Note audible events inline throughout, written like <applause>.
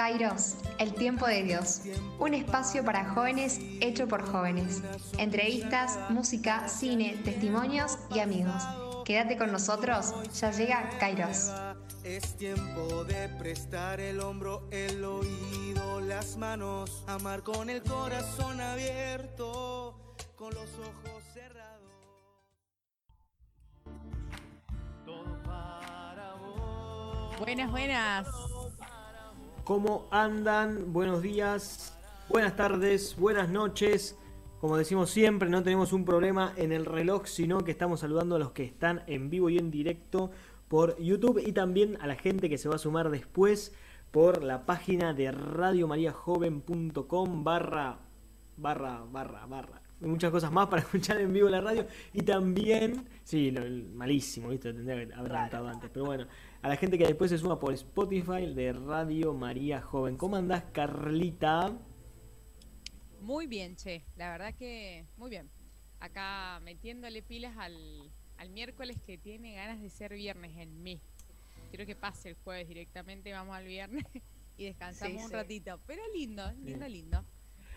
Kairos, el tiempo de Dios. Un espacio para jóvenes hecho por jóvenes. Entrevistas, música, cine, testimonios y amigos. Quédate con nosotros, ya llega Kairos. Es tiempo de prestar el hombro, el oído, las manos, amar con el corazón abierto, con los ojos cerrados. Todo para vos. Buenas, buenas. ¿Cómo andan? Buenos días, buenas tardes, buenas noches. Como decimos siempre, no tenemos un problema en el reloj, sino que estamos saludando a los que están en vivo y en directo por YouTube y también a la gente que se va a sumar después por la página de radiomariajoven.com barra barra barra barra muchas cosas más para <laughs> escuchar en vivo la radio y también sí lo- el- malísimo viste tendría que haber anotado antes pero bueno a la gente que después se suma por Spotify de Radio María Joven ¿cómo andás Carlita? Muy bien, che. La verdad que muy bien. Acá metiéndole pilas al, al miércoles que tiene ganas de ser viernes en mí. Quiero que pase el jueves directamente, vamos al viernes <laughs> y descansamos Sí, un sí. ratito. Pero lindo, lindo, lindo.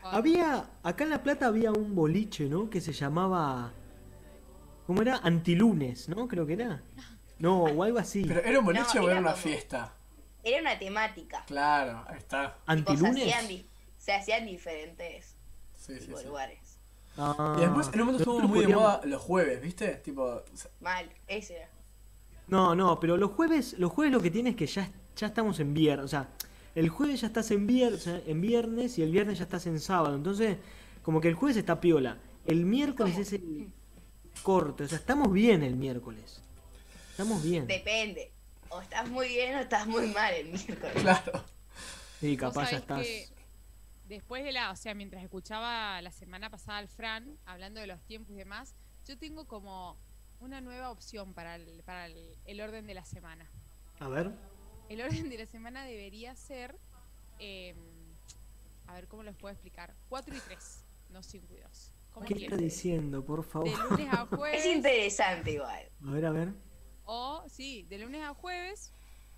Había, acá en La Plata había un boliche, ¿no? Que se llamaba, ¿cómo era? Antilunes, ¿no? Creo que era. No, o algo así. Pero era un boliche No, o era era una como- fiesta. Era una temática. Claro, ahí está. Tipo, se, ¿Antilunes? hacían, se hacían diferentes Sí, sí, lugares. Ah, Y después en un momento estuvo muy de moda los jueves, ¿viste? Tipo, Mal, ese era. No, no, pero los jueves, los jueves lo que tiene es que ya, ya estamos en viernes. O sea, el jueves ya estás en, viernes y el viernes ya estás en sábado. Entonces, como que el jueves está piola. El miércoles es el corte. O sea, estamos bien el miércoles. Estamos bien. Depende. O estás muy bien o estás muy mal el miércoles. claro. Sí, capaz ya estás. que después de la, o sea, mientras escuchaba la semana pasada al Fran hablando de los tiempos y demás, yo tengo como una nueva opción para el, para el, el orden de la semana. A ver. El orden de la semana debería ser, eh, a ver cómo les puedo explicar, 4 y 3, no 5 y 2. ¿Cómo ¿Qué está quieren? diciendo, por favor? De lunes a <laughs> jueves. Es interesante igual. A ver, a ver. O, sí, de lunes a jueves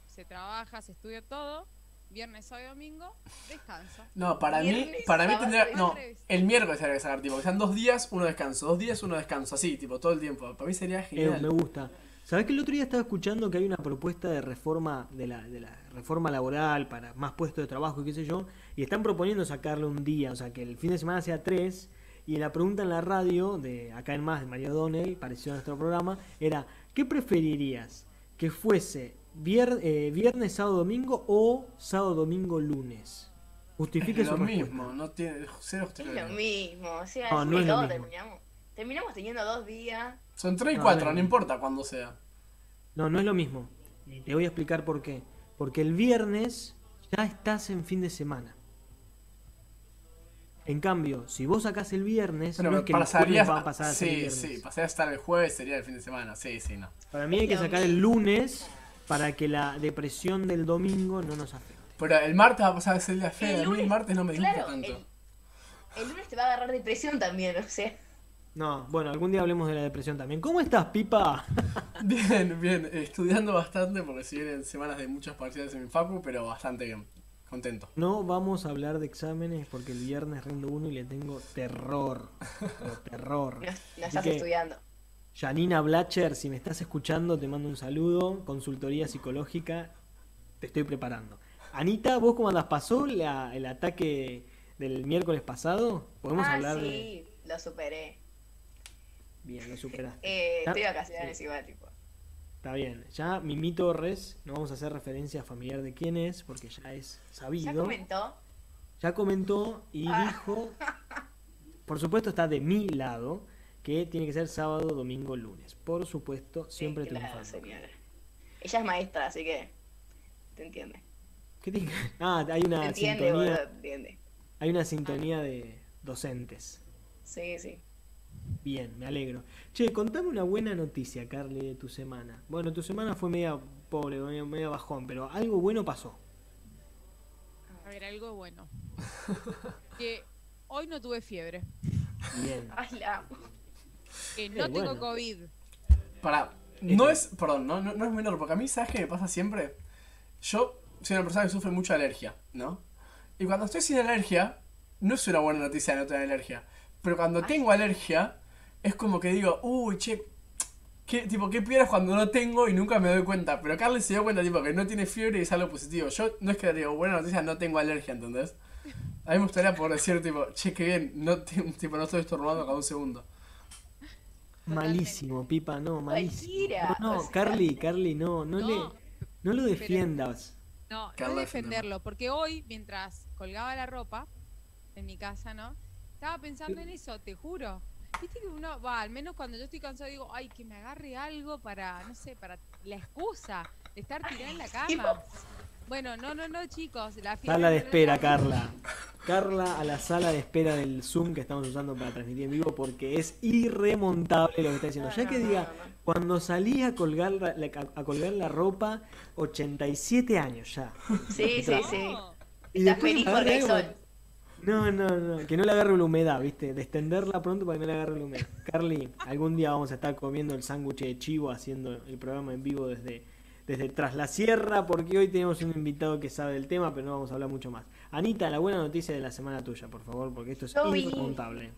se trabaja, se estudia todo. Viernes, sábado y domingo, descanso. No, para mí, para mí tendría. No, el miércoles tendría que sacar, tipo, que sean dos días, uno descanso, dos días, uno descanso, así, tipo, todo el tiempo. Para mí sería Eh, genial. me gusta. ¿Sabés que el otro día estaba escuchando que hay una propuesta de reforma de la, de la reforma laboral para más puestos de trabajo y qué sé yo? Y están proponiendo sacarle un día, o sea, que el fin de semana sea tres. Y la pregunta en la radio, de acá en más, de María O'Donnell, parecido a nuestro programa, era: ¿qué preferirías? ¿Que fuese vier- eh, viernes, sábado, domingo o sábado, domingo, lunes? Justifique es su lo respuesta. mismo, no tiene. Cero Es lo mismo. O sea, No, es no es lo mismo. terminamos. Terminamos teniendo dos días. Son tres y No, cuatro, no. no importa cuándo sea. No, no es lo mismo. Y te voy a explicar por qué. Porque el viernes ya estás en fin de semana. En cambio, si vos sacás el viernes, Pero no es que pasaría. el jueves va a pasar ser el sí, viernes. sí, pasaría a estar el jueves, sería el fin de semana. Sí, sí, no. Para mí hay que sacar el lunes para que la depresión del domingo no nos afecte. Pero el martes va a pasar a ser el día feo. El mí el lunes, martes no me gusta claro, tanto. el, el lunes te va a agarrar depresión también, o sea. No, bueno, algún día hablemos de la depresión también. ¿Cómo estás, Pipa? <laughs> Bien, bien, estudiando bastante porque si vienen semanas de muchas partidas en mi facu, pero bastante bien, contento. No vamos a hablar de exámenes porque el viernes rindo uno y le tengo terror. Terror. No, no estás que- estudiando. Janina Blacher, si me estás escuchando, te mando un saludo. Consultoría psicológica, te estoy preparando. Anita, ¿vos cómo andas? ¿Pasó la- el ataque del miércoles pasado? ¿Podemos ah, hablar sí, de.? lo superé. Bien, lo superaste. Eh, Ah, estoy de vacaciones sí. igual, tipo. Está bien. Ya Mimi Torres, no vamos a hacer referencia familiar de quién es, porque ya es Ya sabido. comentó. Ya comentó y Ah. dijo, por supuesto está de mi lado, que tiene que ser sábado, domingo, lunes. Por supuesto, siempre Sí, claro, triunfando. señora. Ella es maestra, así que. Te entiende. ¿Qué tiene <laughs> Ah, hay Te una entiende, sintonía, boludo, te entiende. hay una sintonía de docentes. Sí, sí. Bien, me alegro. Che, contame una buena noticia, Carly, de tu semana. Bueno, tu semana fue media pobre, media, bajón, pero algo bueno pasó. A ver, algo bueno. <laughs> que hoy no tuve fiebre. Bien. Ay, la amo. Que no Eh, tengo bueno. COVID. Para, no es, perdón, no, no, no es menor, porque a mí, ¿sabes qué me pasa siempre? Yo soy una persona que sufre mucha alergia, ¿no? Y cuando estoy sin alergia, no es una buena noticia no tener alergia. Pero cuando tengo alergia, es como que digo, uy, che, ¿qué, tipo, ¿qué pierdas cuando no tengo y nunca me doy cuenta? Pero Carly se dio cuenta, tipo, que no tiene fiebre y es algo positivo. Yo no es que digo, buena noticia, no tengo alergia, ¿entendés? A mí me gustaría poder decir, tipo, che, qué bien, no, te- tipo, no estoy estornudando cada un segundo. Malísimo, Pipa, no, malísimo. No, no. Carly, Carly, no, no, No, le, no lo pero- defiendas. No, no Carla, es defenderlo, porque hoy, mientras colgaba la ropa en mi casa, ¿no? Estaba pensando en eso, te juro. Viste que uno, va, al menos cuando yo estoy cansado digo, ay, que me agarre algo para, no sé, para la excusa de estar tirada en la cama. Bueno, no, no, no, chicos, la Sala de espera, la- Carla. Carla a la sala de espera del Zoom que estamos usando para transmitir en vivo porque es irremontable lo que está diciendo. Ya que diga, cuando salí a colgar la, a colgar la ropa, 87 años ya. Sí, sí, sí. Y Estás después feliz algo- sol. No, no, no, que no le agarre la humedad, ¿viste? De extenderla pronto para que no le agarre la humedad. Carly, algún día vamos a estar comiendo el sándwich de chivo haciendo el programa en vivo desde, desde Tras la Sierra, porque hoy tenemos un invitado que sabe del tema, pero no vamos a hablar mucho más. Anita, la buena noticia de la semana tuya, por favor, porque esto es irremontable.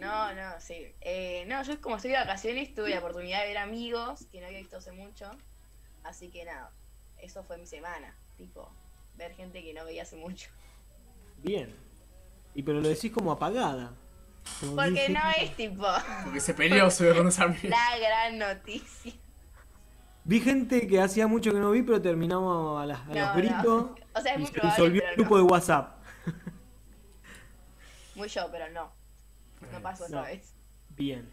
No, no, sí. Eh, no, yo como estoy de vacaciones tuve la oportunidad de ver amigos que no había visto hace mucho. Así que nada, eso fue mi semana. Tipo, ver gente que no veía hace mucho. Bien. Y pero lo decís como apagada. Como Porque dije- no es tipo Porque se peleó, se ve con los amigos. la gran noticia. Vi gente que hacía mucho que no vi, pero terminamos a, las- a No, los no. gritos O sea, es y muy se probable, disolvió el grupo no. de WhatsApp. <laughs> Muy yo, pero no. No pasó No. esta vez. Bien.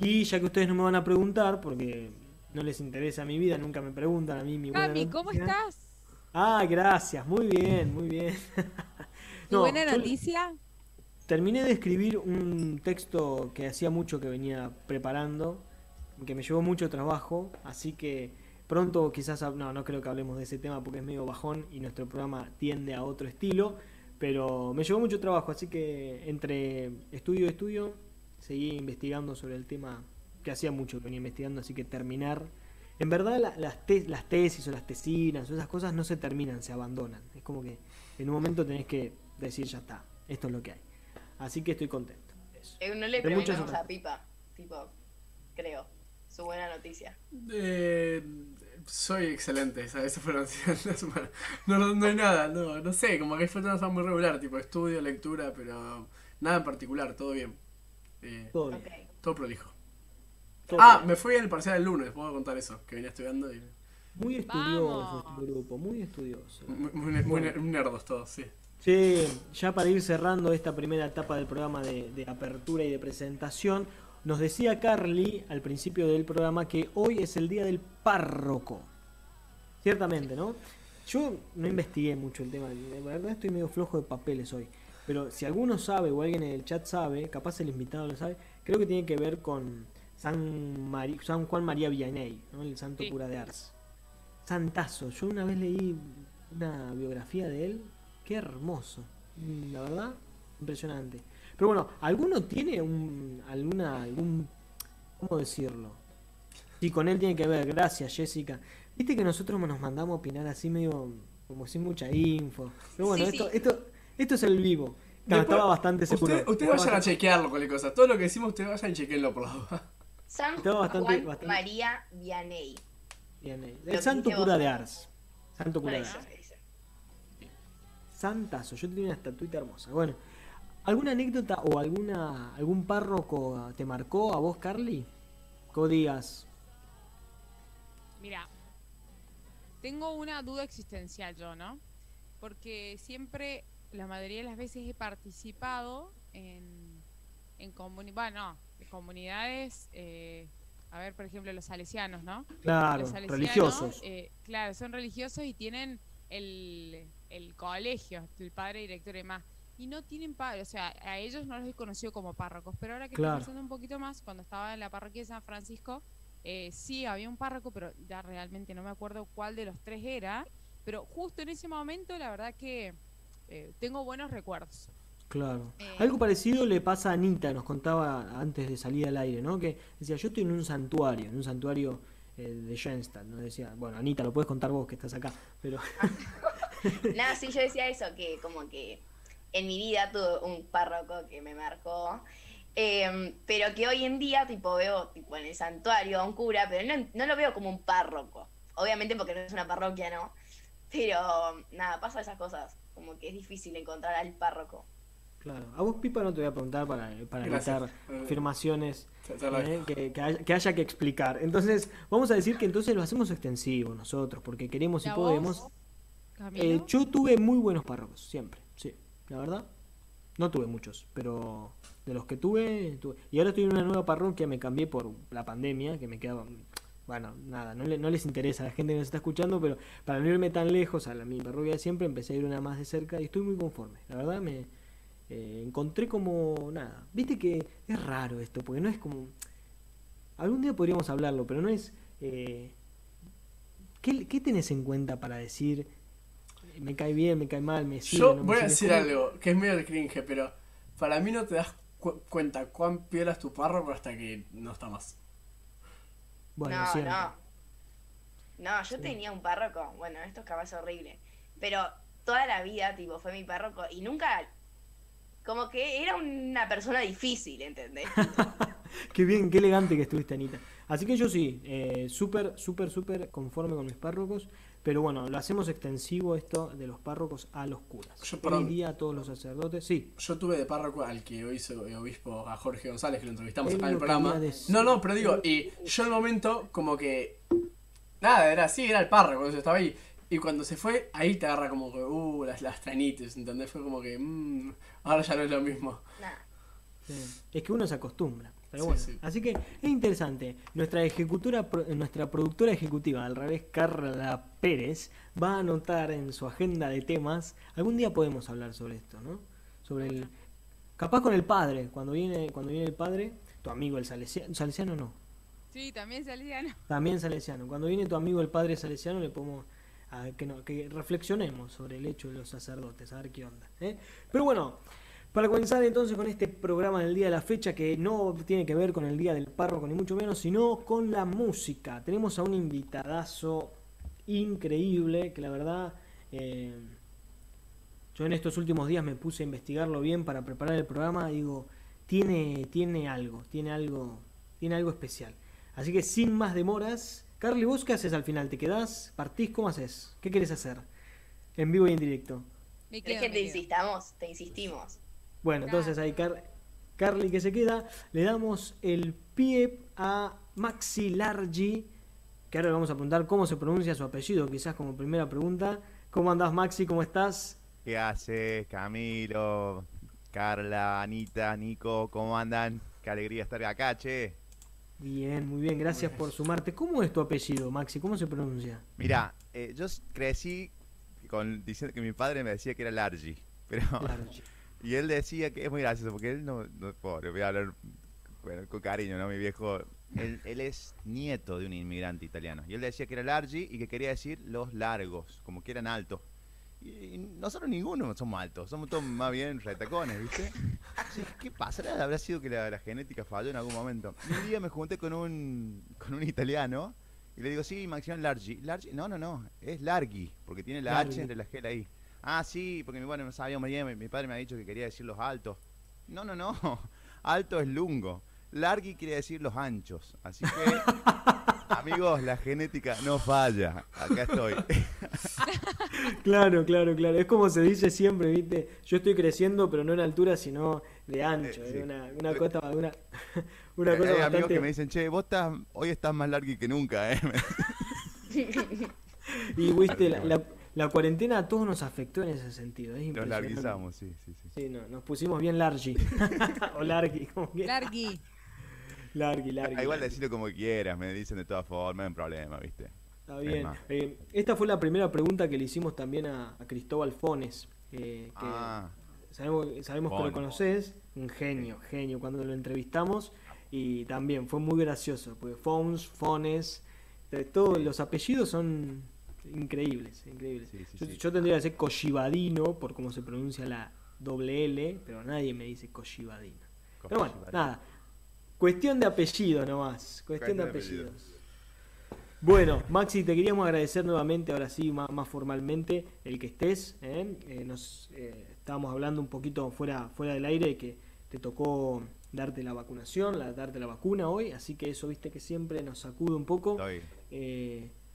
Y ya que ustedes no me van a preguntar, porque no les interesa mi vida, nunca me preguntan a mí mi buena Cami, ¿cómo estás? Ah, gracias, muy bien, muy bien. <laughs> ¿Tu No, buena yo noticia? Terminé de escribir un texto que hacía mucho que venía preparando, que me llevó mucho trabajo, así que pronto quizás, no, no creo que hablemos de ese tema porque es medio bajón y nuestro programa tiende a otro estilo, pero me llevó mucho trabajo, así que entre estudio y estudio seguí investigando sobre el tema que hacía mucho que venía investigando, así que terminar... En verdad la- las, te- las tesis o las tesinas o esas cosas no se terminan, se abandonan. Es como que en un momento tenés que decir ya está, esto es lo que hay. Así que estoy contento. Eso. Eh, no le De muchas preguntamos a Pipa, tipo, creo, su buena noticia. Eh, soy excelente, esa, esa fue la noticia de la semana. No, no, no hay nada, no, no sé, como que fue todo muy regular, tipo estudio, lectura, pero nada en particular, todo bien. Eh, Todo bien. Todo prolijo. todo Ah, bien. me fui al parcial el lunes, puedo contar eso, que venía estudiando y... Muy estudioso Vamos. este grupo, muy estudioso. Muy, muy, muy ner- nerdos todos, sí. Che, ya para ir cerrando esta primera etapa del programa de, de apertura y de presentación, nos decía Carly al principio del programa que hoy es el día del párroco. Ciertamente, ¿no? Yo no investigué mucho el tema, de verdad estoy medio flojo de papeles hoy. Pero si alguno sabe o alguien en el chat sabe, capaz el invitado lo sabe, creo que tiene que ver con San, Mari- San Juan María Vianney, ¿no? el santo Sí. cura de Ars. Santazo, yo una vez leí una biografía de él, qué hermoso, Mm, la verdad, impresionante. Pero bueno, ¿alguno tiene un, alguna, algún, cómo decirlo? Sí, con él tiene que ver, gracias Jessica. Viste que nosotros nos mandamos a opinar así medio, como sin mucha info. Pero bueno, Sí, esto, sí. esto, esto es el vivo. No, Después, estaba bastante seguro. Ustedes usted vayan a chequearlo con cosas. Todo lo que decimos, ustedes vayan y chequenlo por la duda. San Estaba bastante- Juan bastante- María. Lo El santo cura vos. de Ars. Santo cura de Ars. Santazo, yo tenía una estatuita hermosa. Bueno, ¿alguna anécdota o alguna algún párroco te marcó a vos, Carly? Vos digas, Mira, tengo una duda existencial yo, ¿no? Porque siempre, la mayoría de las veces he participado en, en comuni- bueno, en comunidades, eh, a ver, por ejemplo, los salesianos, ¿no? claro, Los salesianos, religiosos. eh, claro, son religiosos y tienen el, el colegio, el padre director y demás. Y no tienen padre, o sea, a ellos no los he conocido como párrocos. Pero ahora que Claro. estoy pensando un poquito más, cuando estaba en la parroquia de San Francisco, eh, sí había un párroco, pero ya realmente no me acuerdo cuál de los tres era. Pero justo en ese momento, la verdad que eh, tengo buenos recuerdos. Claro. Eh, Algo parecido le pasa a Anita, nos contaba antes de salir al aire, ¿no? Que decía, yo estoy en un santuario, en un santuario eh, de Schoenstatt, ¿no? Decía, bueno, Anita, lo puedes contar vos que estás acá, pero... <laughs> <laughs> Nada, sí, yo decía eso, que como que en mi vida tuve un párroco que me marcó. em, pero que hoy en día, tipo, veo tipo, en el santuario a un cura, pero no, no lo veo como un párroco. Obviamente porque no es una parroquia, ¿no? Pero nada, pasa esas cosas. Como que es difícil encontrar al párroco. Claro. A vos, Pipa, no te voy a preguntar para, para evitar Eh, afirmaciones eh, que, que haya, que haya que explicar. Entonces, vamos a decir que entonces lo hacemos extensivo nosotros, porque queremos y ¿Y a podemos. vos? Eh, yo tuve muy buenos párrocos, siempre, sí, la verdad. No tuve muchos, pero de los que tuve, tuve. Y ahora estoy en una nueva parroquia, me cambié por la pandemia, que me quedaba... Bueno, nada, no, le- no les interesa a la gente que nos está escuchando, pero para no irme tan lejos a la, mi parroquia siempre, empecé a ir una más de cerca y estoy muy conforme. La verdad me eh, encontré como nada. Viste que es raro esto, porque no es como... Algún día podríamos hablarlo, pero no es... eh, ¿qué, ¿Qué tenés en cuenta para decir me cae bien, me cae mal, me sirve? Yo no me voy a decir algo que es medio de cringe, pero para mí no te das cu- cuenta cuán piola es tu párroco hasta que no está más. Bueno, no, siempre. no. No, yo Sí. tenía un párroco, bueno, esto es capaz horrible, pero toda la vida, tipo, fue mi párroco y nunca, como que era una persona difícil, ¿entendés? <laughs> Qué bien, qué elegante que estuviste, Anita. Así que yo sí, eh, súper, súper, súper conforme con mis párrocos. Pero bueno, lo hacemos extensivo esto de los párrocos a los curas. Yo, perdón. día a todos los sacerdotes, sí. Yo tuve de párroco al que hoy hizo obispo, a Jorge González, que lo entrevistamos Él acá en el programa. decir. No, no, pero digo, y yo en el momento, como que. Nada, era así, era el párroco, entonces estaba ahí. Y cuando se fue, ahí te agarra como que, uh, las, las tranites, ¿entendés? Fue como que, mmm, ahora ya no es lo mismo. Nah. Sí. Es que uno se acostumbra. Pero Sí, bueno, sí. así que es interesante. Nuestra ejecutora, nuestra productora ejecutiva, al revés, Carla Pérez, va a anotar en su agenda de temas. Algún día podemos hablar sobre esto, ¿no? Sobre el. Capaz con el padre, cuando viene, cuando viene el padre, tu amigo el salesiano, salesiano no, Sí, también Salesiano. también salesiano. Cuando viene tu amigo el padre salesiano, le podemos a que, no, que reflexionemos sobre el hecho de los sacerdotes, a ver qué onda. ¿eh? Pero bueno, para comenzar entonces con este programa del día de la fecha, que no tiene que ver con el día del párroco, ni mucho menos, sino con la música. Tenemos a un invitadazo increíble, que la verdad... eh, yo en estos últimos días me puse a investigarlo bien para preparar el programa digo, tiene, tiene algo, tiene algo, tiene algo especial. Así que sin más demoras, Carly, ¿vos qué haces al final? ¿Te quedás? ¿Partís? ¿Cómo haces? ¿Qué querés hacer? En vivo y en directo. Me ¿Crees quedo, que me te quedo. insistamos? Te insistimos. Bueno, entonces ahí Car- Carly que se queda, le damos el pie a Maxi Largi, que ahora le vamos a preguntar cómo se pronuncia su apellido, quizás como primera pregunta. ¿Cómo andás Maxi? ¿Cómo estás? ¿Qué haces, Camilo, Carla, Anita, Nico? ¿Cómo andan? Qué alegría estar acá, che. Bien, muy bien, gracias por sumarte. ¿Cómo es tu apellido, Maxi? ¿Cómo se pronuncia? Mira, eh, yo crecí con diciendo que mi padre me decía que era Largi, pero Largi. Y él decía que es muy gracioso porque él no, no pobre, voy a hablar bueno, con cariño, ¿no? Mi viejo, él, él es nieto de un inmigrante italiano y él decía que era Largi y que quería decir los largos, como que eran altos. Y, y nosotros ninguno somos altos, somos todos más bien retacones, ¿viste? Entonces, ¿Qué pasará? Habrá sido que la, la genética falló en algún momento. Y un día me junté con un, con un italiano y le digo, sí, Maximiliano Largi. Largi, no, no, no, es Largi, porque tiene la. H entre la G y la I. Ah, sí, porque mi, bueno, no sabía muy bien, mi, mi padre me ha dicho que quería decir los altos. No, no, no, <laughs> alto es lungo. Largi quiere decir los anchos. Así que, <laughs> amigos, la genética no falla. Acá estoy. <laughs> Claro, claro, claro. Es como se dice siempre, ¿viste? Yo estoy creciendo, pero no en altura, sino de ancho. Eh, sí. una, una cosa, una, una Hay cosa amigos bastante... que me dicen, che, vos estás, hoy estás más largi que nunca, ¿eh? Y, viste, la, la- la cuarentena a todos nos afectó en ese sentido. Es Nos impresionante. larguizamos, sí, sí, sí. Sí, no, nos pusimos bien largi. <laughs> <laughs> o largi, como que... Largui. Largi, largi. Ah, igual decirlo como quieras, me dicen de todas formas, no hay problema, ¿viste? Está Es bien. Eh, esta fue la primera pregunta que le hicimos también a, a Cristóbal Fones. eh, que Ah, sabemos, sabemos que lo conoces. Un genio, genio. Cuando lo entrevistamos. Y también fue muy gracioso. Porque Fons, Fones. Todos los apellidos son increíbles. increíbles. Sí, sí, yo, sí. yo tendría que decir Koshibadino por cómo se pronuncia la doble L. Pero nadie me dice Koshibadino. Pero bueno, nada. Cuestión de apellidos nomás. Cuestión de de apellidos. Bueno, Maxi, te queríamos agradecer nuevamente, ahora sí, más, más formalmente, el que estés. ¿eh? Eh, nos eh, estábamos hablando un poquito fuera, fuera del aire que te tocó darte la vacunación, la, darte la vacuna hoy, así que eso, viste, que siempre nos sacude un poco. Estoy-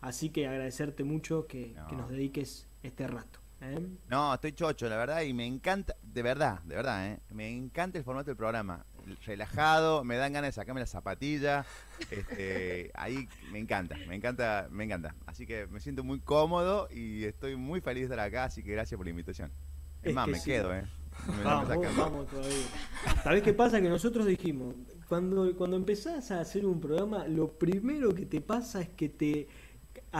así que agradecerte mucho que, No. que nos dediques este rato. ¿eh? No, estoy chocho, la verdad, y me encanta, de verdad, de verdad, ¿eh? me encanta el formato del programa. Relajado, me dan ganas de sacarme las zapatillas. Este, <laughs> ahí me encanta, me encanta, me encanta. Así que me siento muy cómodo y estoy muy feliz de estar acá, así que gracias por la invitación. Es, Es más, que me sí. quedo, ¿eh? Me- me Vamos, sacan. vamos todavía. ¿Sabés qué pasa? Que nosotros dijimos, cuando, cuando empezás a hacer un programa, lo primero que te pasa es que te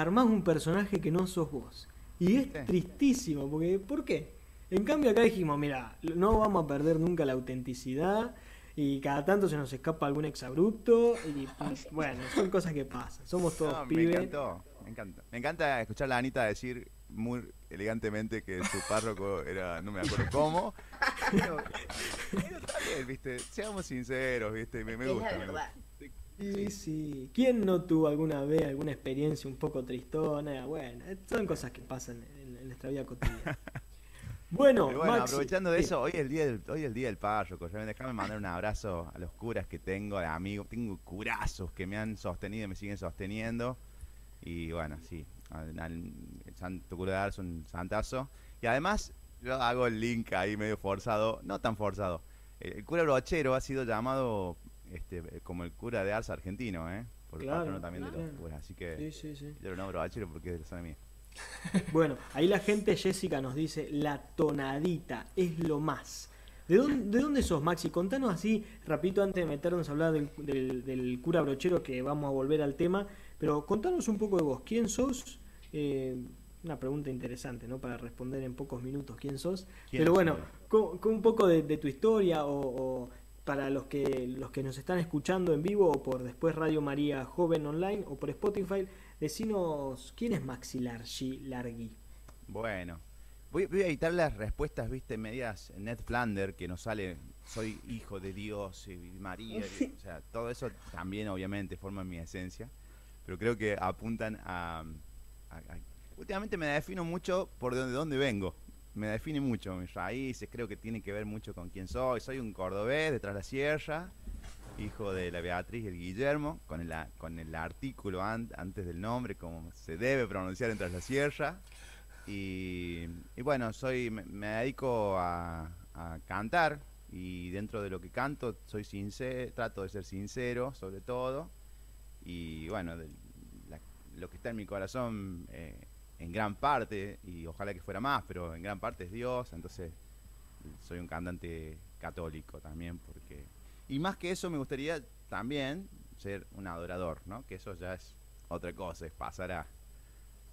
armás un personaje que no sos vos. Y es ¿Viste? tristísimo, porque ¿por qué? En cambio acá dijimos, mira, no vamos a perder nunca la autenticidad y cada tanto se nos escapa algún exabrupto y bueno, son cosas que pasan. Somos todos No, me pibes. encantó, me encanta. Me encanta escuchar a la Anita decir muy elegantemente que su párroco era, no me acuerdo cómo. <laughs> Pero, pero está bien, viste, seamos sinceros, viste, me, me es gusta. la me verdad. gusta. Sí, sí. ¿Quién no tuvo alguna vez alguna experiencia un poco tristona? Bueno, son cosas que pasan en, en nuestra vida cotidiana. <laughs> Bueno, bueno, Maxi, aprovechando de sí. eso, hoy es el día del, hoy es el día del párroco. Déjame mandar un abrazo a los curas que tengo, de amigos. Tengo curazos que me han sostenido y me siguen sosteniendo. Y bueno, sí, al, al- el santo cura de Ars, un santazo. Y además, yo hago el link ahí medio forzado, no tan forzado. El, el cura brochero ha sido llamado este, como el cura de Ars argentino, ¿eh? Por el Claro, patrono también de los curas. Así que Sí, sí, sí. yo lo nombro porque es de la zona mía. <laughs> Bueno, ahí la gente, Jessica, nos dice, la tonadita es lo más. ¿De dónde, de dónde sos, Maxi? Contanos así, rapidito, antes de meternos a hablar del, del- del cura brochero, que vamos a volver al tema, pero contanos un poco de vos. ¿Quién sos? Eh, una pregunta interesante, ¿no? Para responder en pocos minutos quién sos. ¿Quién Pero bueno, con, con un poco de, de tu historia o, o para los que, los que nos están escuchando en vivo o por después Radio María Joven Online o por Spotify, decinos quién es Maxi Largi Largui. Bueno, voy, voy a editar las respuestas, viste, medias Ned Flander, que nos sale, soy hijo de Dios y María, <laughs> y- o sea, todo eso también obviamente forma mi esencia, pero creo que apuntan a... a- a- últimamente me defino mucho por de dónde, de dónde vengo, me define mucho mis raíces, creo que tiene que ver mucho con quién soy, soy un cordobés de Tras la Sierra, hijo de la Beatriz y el Guillermo, con el, con el artículo an- antes del nombre, como se debe pronunciar en Tras la Sierra. Y, bueno, soy me, dedico a, cantar y dentro de lo que canto soy sincero, trato de ser sincero sobre todo. Y bueno, la- lo que está en mi corazón eh, en gran parte, y ojalá que fuera más, pero en gran parte es Dios, entonces soy un cantante católico también porque y más que eso me gustaría también ser un adorador, ¿no? Que eso ya es otra cosa, es pasar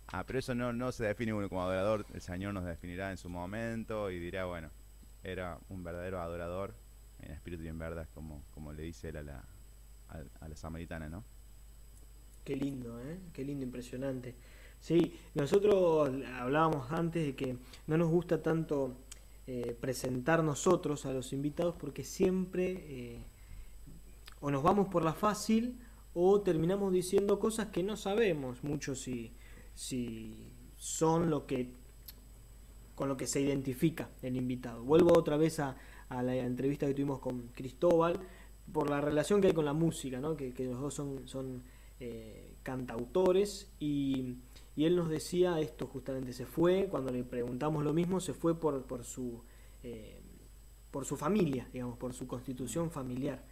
Ah, pero eso no, no se define uno como adorador, el Señor nos definirá en su momento y dirá, bueno, era un verdadero adorador en espíritu y en verdad, como, como le dice él a la, a, a la samaritana, ¿no? Qué lindo, ¿eh? Qué lindo, impresionante. Sí, nosotros hablábamos antes de que no nos gusta tanto eh, presentar nosotros a los invitados porque siempre eh, o nos vamos por la fácil o terminamos diciendo cosas que no sabemos mucho si, si son lo que con lo que se identifica el invitado. Vuelvo otra vez a, a la entrevista que tuvimos con Cristóbal por la relación que hay con la música, ¿no? que, que los dos son, son eh, cantautores y, y él nos decía esto justamente, se fue, cuando le preguntamos lo mismo, se fue por, por, su, eh, por su familia, digamos, por su constitución familiar.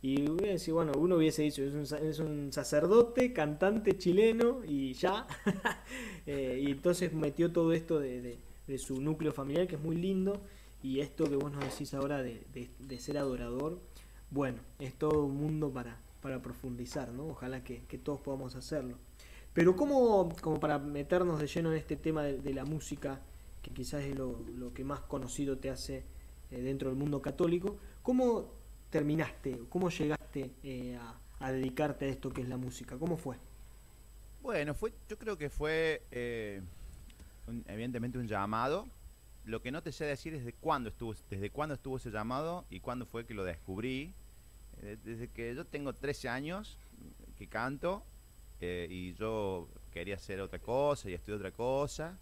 Y decir, bueno, uno hubiese dicho, es un, es un sacerdote, cantante chileno y ya. <laughs> Eh, y entonces metió todo esto de, de- de su núcleo familiar, que es muy lindo. Y esto que vos nos decís ahora de, de- de ser adorador, bueno, es todo un mundo para, para profundizar, ¿no? Ojalá que, que todos podamos hacerlo. Pero como, como para meternos de lleno en este tema de, la música, que quizás es lo, lo que más conocido te hace eh, dentro del mundo católico, ¿cómo terminaste, cómo llegaste eh, a, a dedicarte a esto que es la música? ¿Cómo fue? Bueno, fue, yo creo que fue eh, evidentemente un llamado. Lo que no te sé decir es de cuándo estuvo, desde cuándo estuvo ese llamado y cuándo fue que lo descubrí. Eh, desde que yo tengo 13 años que canto eh, y yo quería hacer otra cosa y estudié otra cosa.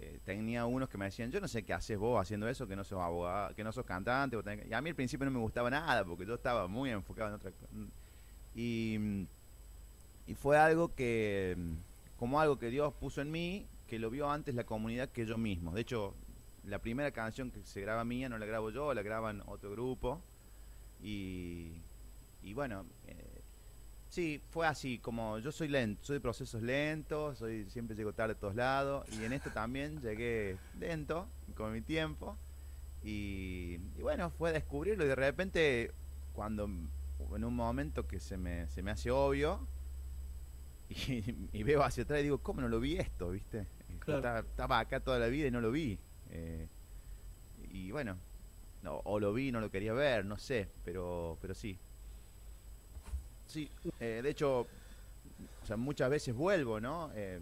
Eh, tenía unos que me decían, yo no sé qué haces vos haciendo eso, que no sos abogado, que no sos cantante. vos tenés que-". Y a mí al principio no me gustaba nada, porque yo estaba muy enfocado en otra cosa. Y, y fue algo que, como algo que Dios puso en mí, que lo vio antes la comunidad que yo mismo. De hecho, la primera canción que se graba mía no la grabo yo, la graban otro grupo. Y, y bueno, eh, sí, fue así, como yo soy lento, soy de procesos lentos, soy, siempre llego tarde a todos lados, y en esto también llegué lento, con mi tiempo, y, y bueno, fue descubrirlo, y de repente, cuando en un momento que se me, se me hace obvio, <laughs> y, y veo hacia atrás y digo, ¿cómo no lo vi esto, viste? Claro. Estaba, estaba acá toda la vida y no lo vi. eh, y bueno, no, o lo vi y no lo quería ver, no sé, pero, pero sí. Sí, eh, de hecho, muchas veces vuelvo, ¿no? Eh,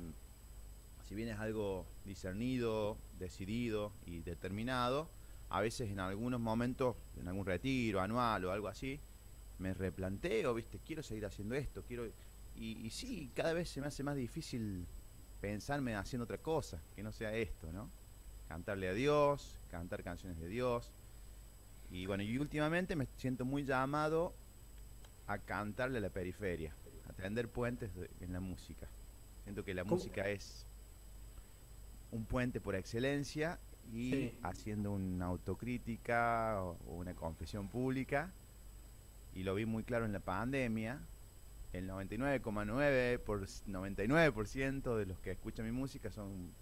si bien es algo discernido, decidido y determinado, a veces en algunos momentos, en algún retiro anual o algo así, me replanteo, ¿viste? Quiero seguir haciendo esto, quiero... Y, y sí, cada vez se me hace más difícil pensarme haciendo otra cosa, que no sea esto, ¿no? Cantarle a Dios, cantar canciones de Dios. Y bueno, y últimamente me siento muy llamado a cantarle a la periferia, a tender puentes de- en la música. Siento que la ¿Cómo? música es un puente por excelencia y Sí. haciendo una autocrítica o, o una confesión pública. Y lo vi muy claro en la pandemia. El 99,9 por 99% de los que escuchan mi música son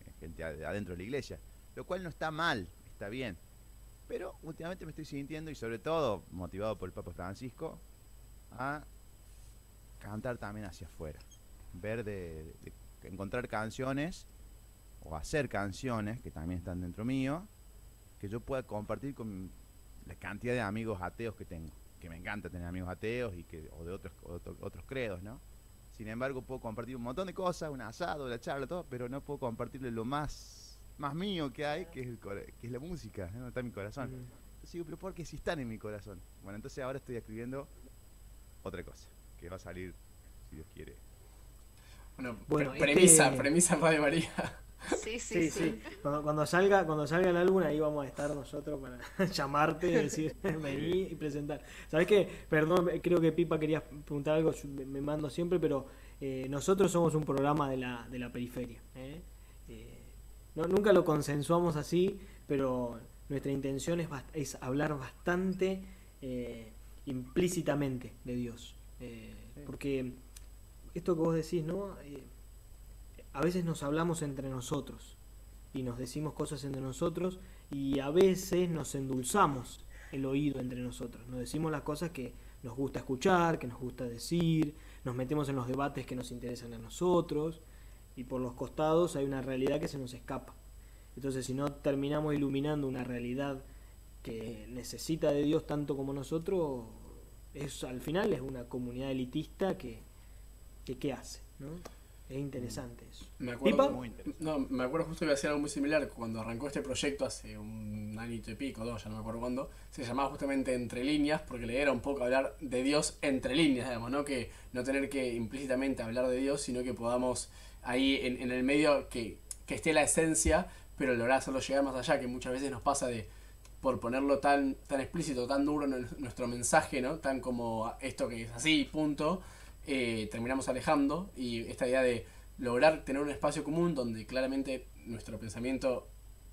eh, gente ade- adentro de la iglesia, lo cual no está mal, está bien. Pero últimamente me estoy sintiendo, y sobre todo motivado por el Papa Francisco, a cantar también hacia afuera. Ver de, de encontrar canciones o hacer canciones que también están dentro mío, que yo pueda compartir con la cantidad de amigos ateos que tengo. Que me encanta tener amigos ateos y que, o de otros, otro- otros credos, ¿no? Sin embargo, puedo compartir un montón de cosas, un asado, la charla, todo, pero no puedo compartirle lo más, más mío que hay, que es, el que es la música, ¿no? está mi corazón. Entonces digo, pero porque si están en mi corazón. Bueno, entonces ahora estoy escribiendo otra cosa, que va a salir, si Dios quiere. Bueno, Bueno, pre- premisa, este- premisa en Radio María. Sí, sí, Sí, sí. Cuando, cuando salga, cuando salga el álbum, ahí vamos a estar nosotros para <laughs> llamarte y <laughs> decir, vení y presentar. ¿Sabes qué? Perdón, creo que Pipa quería preguntar algo, yo me, mando siempre, pero eh, nosotros somos un programa de la, de la periferia. ¿eh? Eh, no, nunca lo consensuamos así, pero nuestra intención es, hablar bastante eh, implícitamente de Dios. Eh, Porque esto que vos decís, ¿no? Eh, a veces nos hablamos entre nosotros y nos decimos cosas entre nosotros y a veces nos endulzamos el oído entre nosotros. Nos decimos las cosas que nos gusta escuchar, que nos gusta decir, nos metemos en los debates que nos interesan a nosotros y por los costados hay una realidad que se nos escapa. Entonces si no terminamos iluminando una realidad que necesita de Dios tanto como nosotros, es al final es una comunidad elitista que, que ¿qué hace? ¿no? Es interesante eso. Me acuerdo. Muy interesante. no, me acuerdo justo que iba a hacer algo muy similar cuando arrancó este proyecto hace un añito y pico, dos, ya no me acuerdo cuándo. Se llamaba justamente Entre Líneas, porque le era un poco hablar de Dios entre líneas, digamos, ¿no? Que no tener que implícitamente hablar de Dios, sino que podamos ahí en, en el medio que, que esté la esencia, pero lograr hacerlo llegar más allá, que muchas veces nos pasa de por ponerlo tan, tan explícito, tan duro nuestro mensaje, ¿no? Tan como esto que es así, punto, eh, terminamos alejando y esta idea de lograr tener un espacio común donde claramente nuestro pensamiento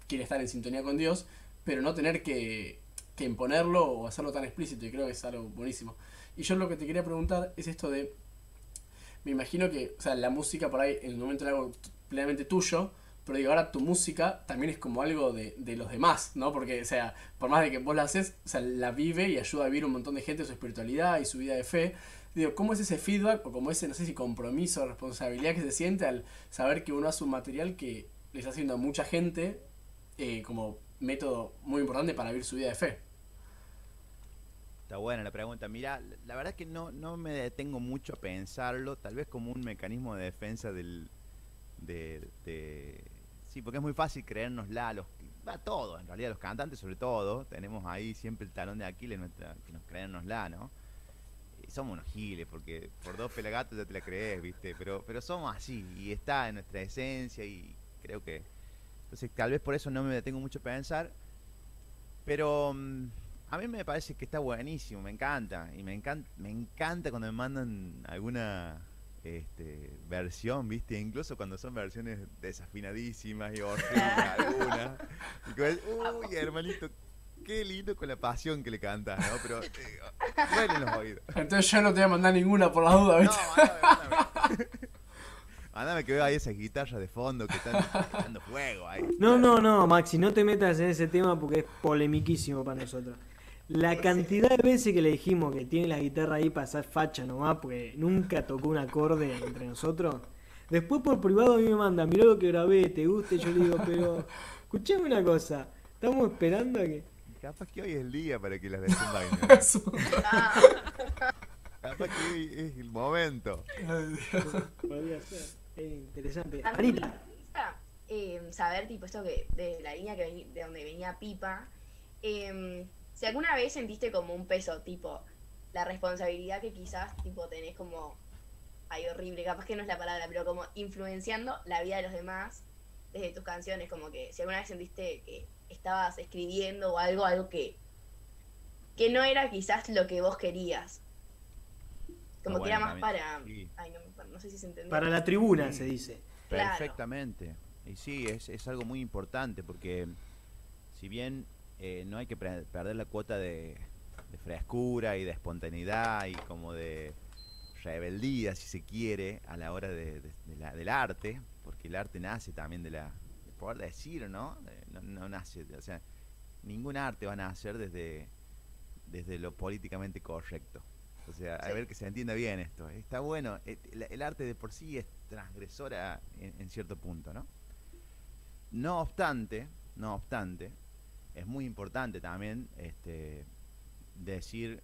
quiere estar en sintonía con Dios, pero no tener que, que imponerlo o hacerlo tan explícito y creo que es algo buenísimo. Y yo lo que te quería preguntar es esto de, me imagino que, o sea, la música por ahí en el momento era algo plenamente tuyo, pero digo, ahora tu música también es como algo de, de los demás, ¿no? Porque, o sea, por más de que vos la haces, o sea, la vive y ayuda a vivir un montón de gente su espiritualidad y su vida de fe. Digo, ¿cómo es ese feedback o como ese, no sé si compromiso responsabilidad que se siente al saber que uno hace un material que le está haciendo a mucha gente eh, como método muy importante para vivir su vida de fe? Está buena la pregunta. Mira, la verdad que no, no me detengo mucho a pensarlo, tal vez como un mecanismo de defensa del... De, de- sí, porque es muy fácil creérnosla, los, a todos, en realidad los cantantes sobre todo, tenemos ahí siempre el talón de Aquiles que nos creérnosla, ¿no? y somos unos giles, porque por dos pelagatos ya te la crees, ¿viste? Pero, pero somos así, y está en nuestra esencia, y creo que. Entonces, tal vez por eso no me detengo mucho a pensar. Pero mm, a mí me parece que está buenísimo, me encanta. Y me encanta, me encanta cuando me mandan alguna este, versión, ¿viste? Incluso cuando son versiones desafinadísimas y horribles <laughs> algunas. Y ves, uy, hermanito, qué lindo con la pasión que le cantas, ¿no? Pero eh, duelen los oídos. Entonces yo no te voy a mandar ninguna por la duda, No, ¿viste? mándame, mándame. Mándame que veo ahí esas guitarras de fondo que están dando fuego ahí. No, no, no, Maxi, no te metas en ese tema porque es polemiquísimo para nosotros. La cantidad de veces que le dijimos que tiene la guitarra ahí para hacer facha nomás, porque nunca tocó un acorde entre nosotros. Después por privado a mí me manda, mirá lo que grabé, te gusta, y yo le digo, pero escuchame una cosa, estamos esperando a que... Capaz que hoy es el día para que las <laughs> desenvainen. <laughs> Capaz que hoy es el momento. Podría ser, es interesante. Anita, interesa, eh, saber, tipo, esto que de la línea que de donde venía Pipa. eh, si alguna vez sentiste como un peso, tipo, la responsabilidad que quizás, tipo, tenés como. Ay, horrible, capaz que no es la palabra, pero como influenciando la vida de los demás desde tus canciones, como que si alguna vez sentiste que estabas escribiendo o algo, algo que, que no era quizás lo que vos querías. Como Ah, que era más para... sí. Ay, no, no sé si se entendió. para la tribuna se dice. Claro. Perfectamente. Y sí, es, es algo muy importante porque si bien eh, no hay que perder la cuota de, de frescura y de espontaneidad y como de rebeldía, si se quiere, a la hora de, la- del arte, porque el arte nace también de la de poder decir, ¿no? No, no nace, o sea, ningún arte va a nacer desde, desde lo políticamente correcto. O sea, a Sí. ver que se entienda bien esto. Está bueno, eh, el, el arte de por sí es transgresora en, en cierto punto, ¿no? No obstante, no obstante, es muy importante también este, decir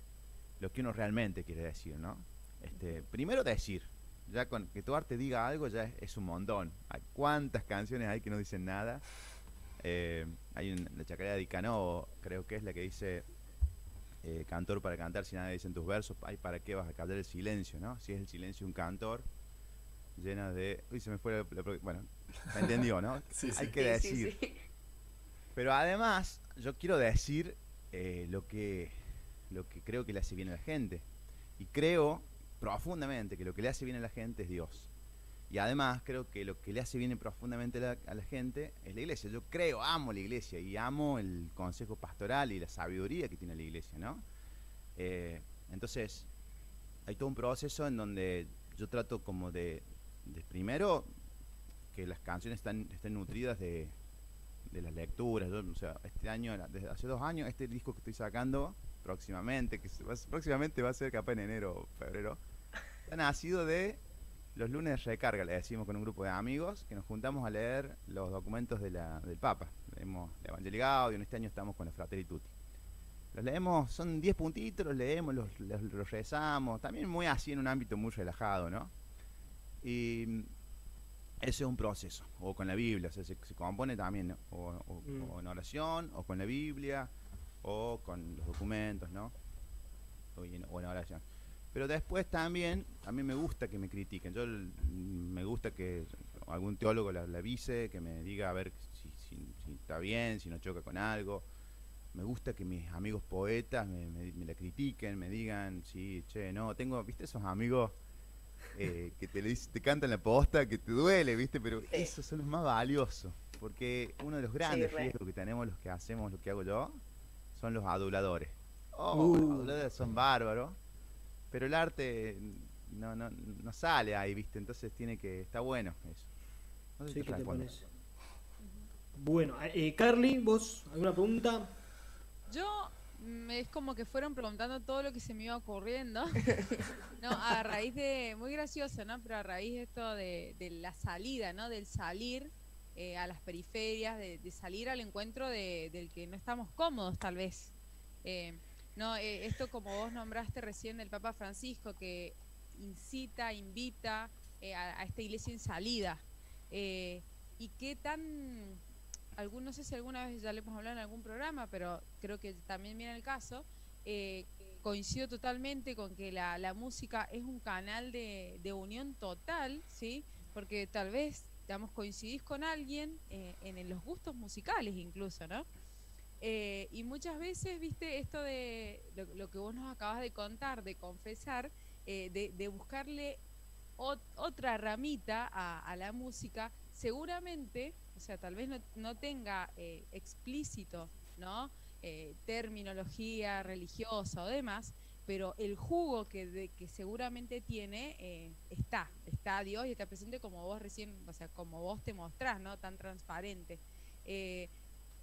lo que uno realmente quiere decir, ¿no? Este, primero decir, ya con que tu arte diga algo ya es, es un montón. Hay cuántas canciones hay que no dicen nada. Eh, hay un- la chacarera de Cano, creo que es la que dice eh, cantor para cantar si nadie dice en tus versos, ay, ¿para qué vas a callar el silencio, no? Si es el silencio un cantor, llena de... Uy, se me fue la... la bueno, ¿me entendió, no? <laughs> Sí, sí. Hay que decir. sí. Pero además, yo quiero decir eh, lo que lo que creo que le hace bien a la gente. Y creo profundamente que lo que le hace bien a la gente es Dios. Y además creo que lo que le hace bien profundamente a la, gente es la iglesia. Yo creo, amo la iglesia y amo el consejo pastoral y la sabiduría que tiene la iglesia, ¿no? Eh, entonces, hay todo un proceso en donde yo trato como de, de primero que las canciones están, estén nutridas de, de las lecturas. Yo, o sea, este año, la- desde hace dos años, este disco que estoy sacando próximamente, que va- próximamente va a ser capaz en enero febrero, ha nacido de los lunes de recarga, le decimos con un grupo de amigos, que nos juntamos a leer los documentos de la, del Papa. Leemos el Evangelio Gaudium, en este año estamos con la Fratelli Tutti. Los leemos, son 10 puntitos, los leemos, los, los- los rezamos, también muy así en un ámbito muy relajado, ¿no? Y ese es un proceso, o con la Biblia, o sea, se, se compone también, ¿no? o, o- Mm. o en oración, o con la Biblia, o con los documentos, ¿no? O en, o en oración. Pero después también, a mí me gusta que me critiquen. Yo l- me gusta que algún teólogo la, la avise, que me diga a ver si, si- si está bien, si no choca con algo. Me gusta que mis amigos poetas me, me- me la critiquen, me digan, sí, che, no, tengo, viste esos amigos eh, que te, le te cantan la posta, que te duele, viste, pero esos son los más valiosos. Porque uno de los grandes re. riesgos que tenemos los que hacemos lo que hago yo son los aduladores. Oh, Uh. los aduladores son bárbaros, pero el arte no, no, no sale ahí, viste, entonces tiene que, está bueno eso. No sé Sí, te. Bueno, eh, Carly, ¿vos alguna pregunta? Yo es como que fueron preguntando todo lo que se me iba ocurriendo. <laughs> No, a raíz de, muy gracioso, ¿no? Pero a raíz de esto de, de la salida, ¿no? Del salir eh, a las periferias, de, de salir al encuentro de- del que no estamos cómodos, tal vez. Eh, no, eh, esto como vos nombraste recién del Papa Francisco, que incita, invita a, a esta iglesia en salida. Y qué tan algún, no sé si alguna vez ya le hemos hablado en algún programa, pero creo que también viene el caso, eh, coincido totalmente con que la, la música es un canal de, de unión total, ¿sí? Porque tal vez, digamos, coincidís con alguien eh, en los gustos musicales incluso, ¿no? Eh, y muchas veces, viste, esto de lo, que vos nos acabas de contar, de confesar, de, de, buscarle ot otra ramita a, la música, seguramente, sea, tal vez no, no tenga eh, explícito, ¿no? Eh, terminología religiosa o demás, pero el jugo que, de, que seguramente tiene eh, está, está Dios y está presente como vos recién, o sea, como vos te mostrás, ¿no? Tan transparente. Eh,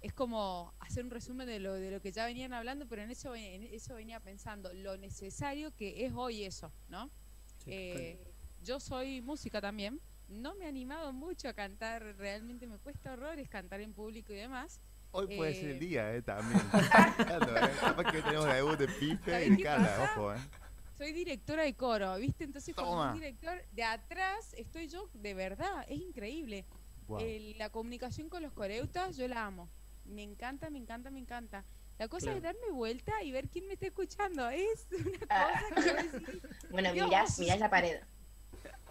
es como hacer un resumen de lo, de lo que ya venían hablando, pero en eso, en eso venía pensando, lo necesario que es hoy eso, ¿no? Sí, eh, claro. Yo soy música también, no me he animado mucho a cantar, realmente me cuesta horrores cantar en público y demás. Hoy puede ser el día, ¿eh? También. <laughs> ¿eh? Capaz que tenemos debut de Pipe y Carla, ojo, ¿eh? Soy directora de coro, ¿viste? Entonces, como un director, de atrás estoy yo, de verdad, es increíble. Wow. El, la comunicación con los coreutas, yo la amo me encanta, me encanta, me encanta. La cosa claro. es darme vuelta y ver quién me está escuchando. Es una ah. cosa que decir, <laughs> Bueno, mirás, mirás la pared.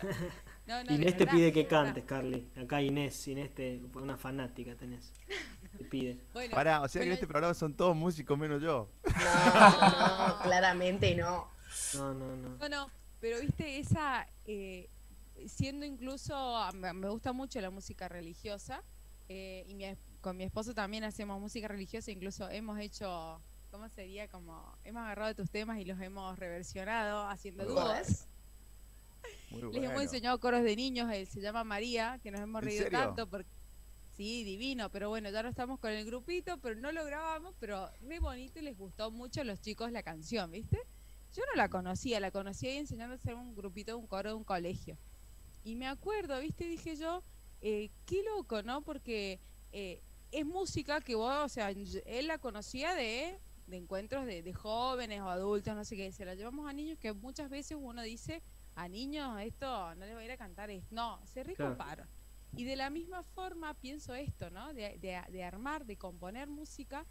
<laughs> No, no, Inés te pide que cantes, Carly. Acá Inés, Inés te, una fanática tenés. Te pide. <laughs> Bueno, Pará, o sea bueno, que en este programa son todos músicos menos yo. No, no, claramente no. No, no, no. No, no, pero viste, esa. Eh, siendo incluso. Me gusta mucho la música religiosa. Eh, y mi con mi esposo también hacemos música religiosa, incluso hemos hecho, ¿cómo sería? Como hemos agarrado tus temas y los hemos reversionado haciendo dúos. Bueno. Les hemos enseñado coros de niños, él se llama María, que nos hemos reído tanto porque sí, divino, pero bueno, ya no estamos con el grupito, pero no lo grabamos, pero muy bonito y les gustó mucho a los chicos la canción, ¿viste? Yo no la conocía, la conocí ahí enseñando a un grupito de un coro de un colegio. Y me acuerdo, ¿viste? Dije yo, eh, qué loco, ¿no? Porque eh, es música que vos, o sea, él la conocía de, de encuentros de, de, jóvenes o adultos, no sé qué, se la llevamos a niños que muchas veces uno dice, a niños esto no les voy a ir a cantar esto, no, se recomparon. Claro. Y de la misma forma pienso esto, ¿no? De, de, de armar, de componer música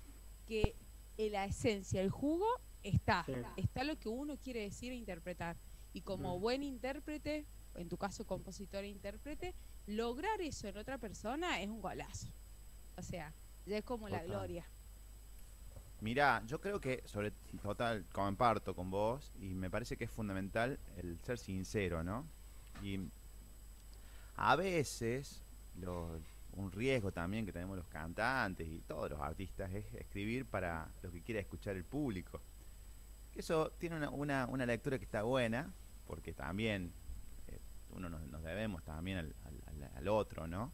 que en la esencia, el jugo está, sí. está lo que uno quiere decir e interpretar. Y como buen intérprete, en tu caso compositor e intérprete, lograr eso en otra persona es un golazo. O sea, ya es como total. la gloria. Mira, yo creo que sobre total comparto con vos y me parece que es fundamental el ser sincero, ¿no? Y a veces lo, un riesgo también que tenemos los cantantes y todos los artistas es escribir para lo que quiera escuchar el público. Eso tiene una, una, una lectura que está buena, porque también eh, uno nos, nos, debemos también al otro, ¿no?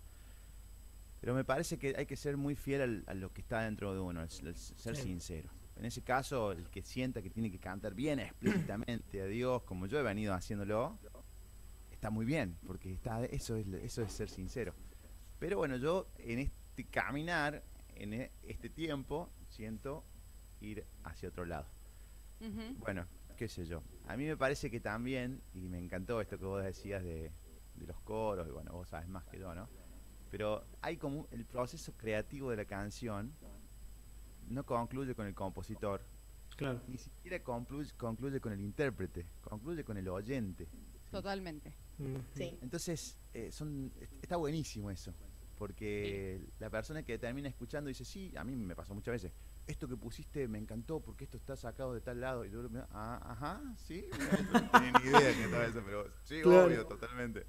Pero me parece que hay que ser muy fiel al, a lo que está dentro de uno, el ser sí. sincero. En ese caso, el que sienta que tiene que cantar bien <clears throat> explícitamente a Dios, como yo he venido haciéndolo, está muy bien, porque está eso es eso es ser sincero. Pero bueno, yo en este caminar, en este tiempo, siento ir hacia otro lado. Uh -huh. Bueno, qué sé yo. A mí me parece que también, y me encantó esto que vos decías de, de los coros, y bueno, vos sabes más que yo, ¿no? Pero hay como el proceso creativo de la canción no concluye con el compositor claro. ni siquiera concluye, concluye con el intérprete concluye con el oyente totalmente ¿sí? Sí. entonces eh, son está buenísimo eso porque sí. la persona que termina escuchando dice sí a mí me pasó muchas veces esto que pusiste me encantó porque esto está sacado de tal lado y yo ah, ajá sí no tenía ni idea que estaba eso pero sí claro. obvio totalmente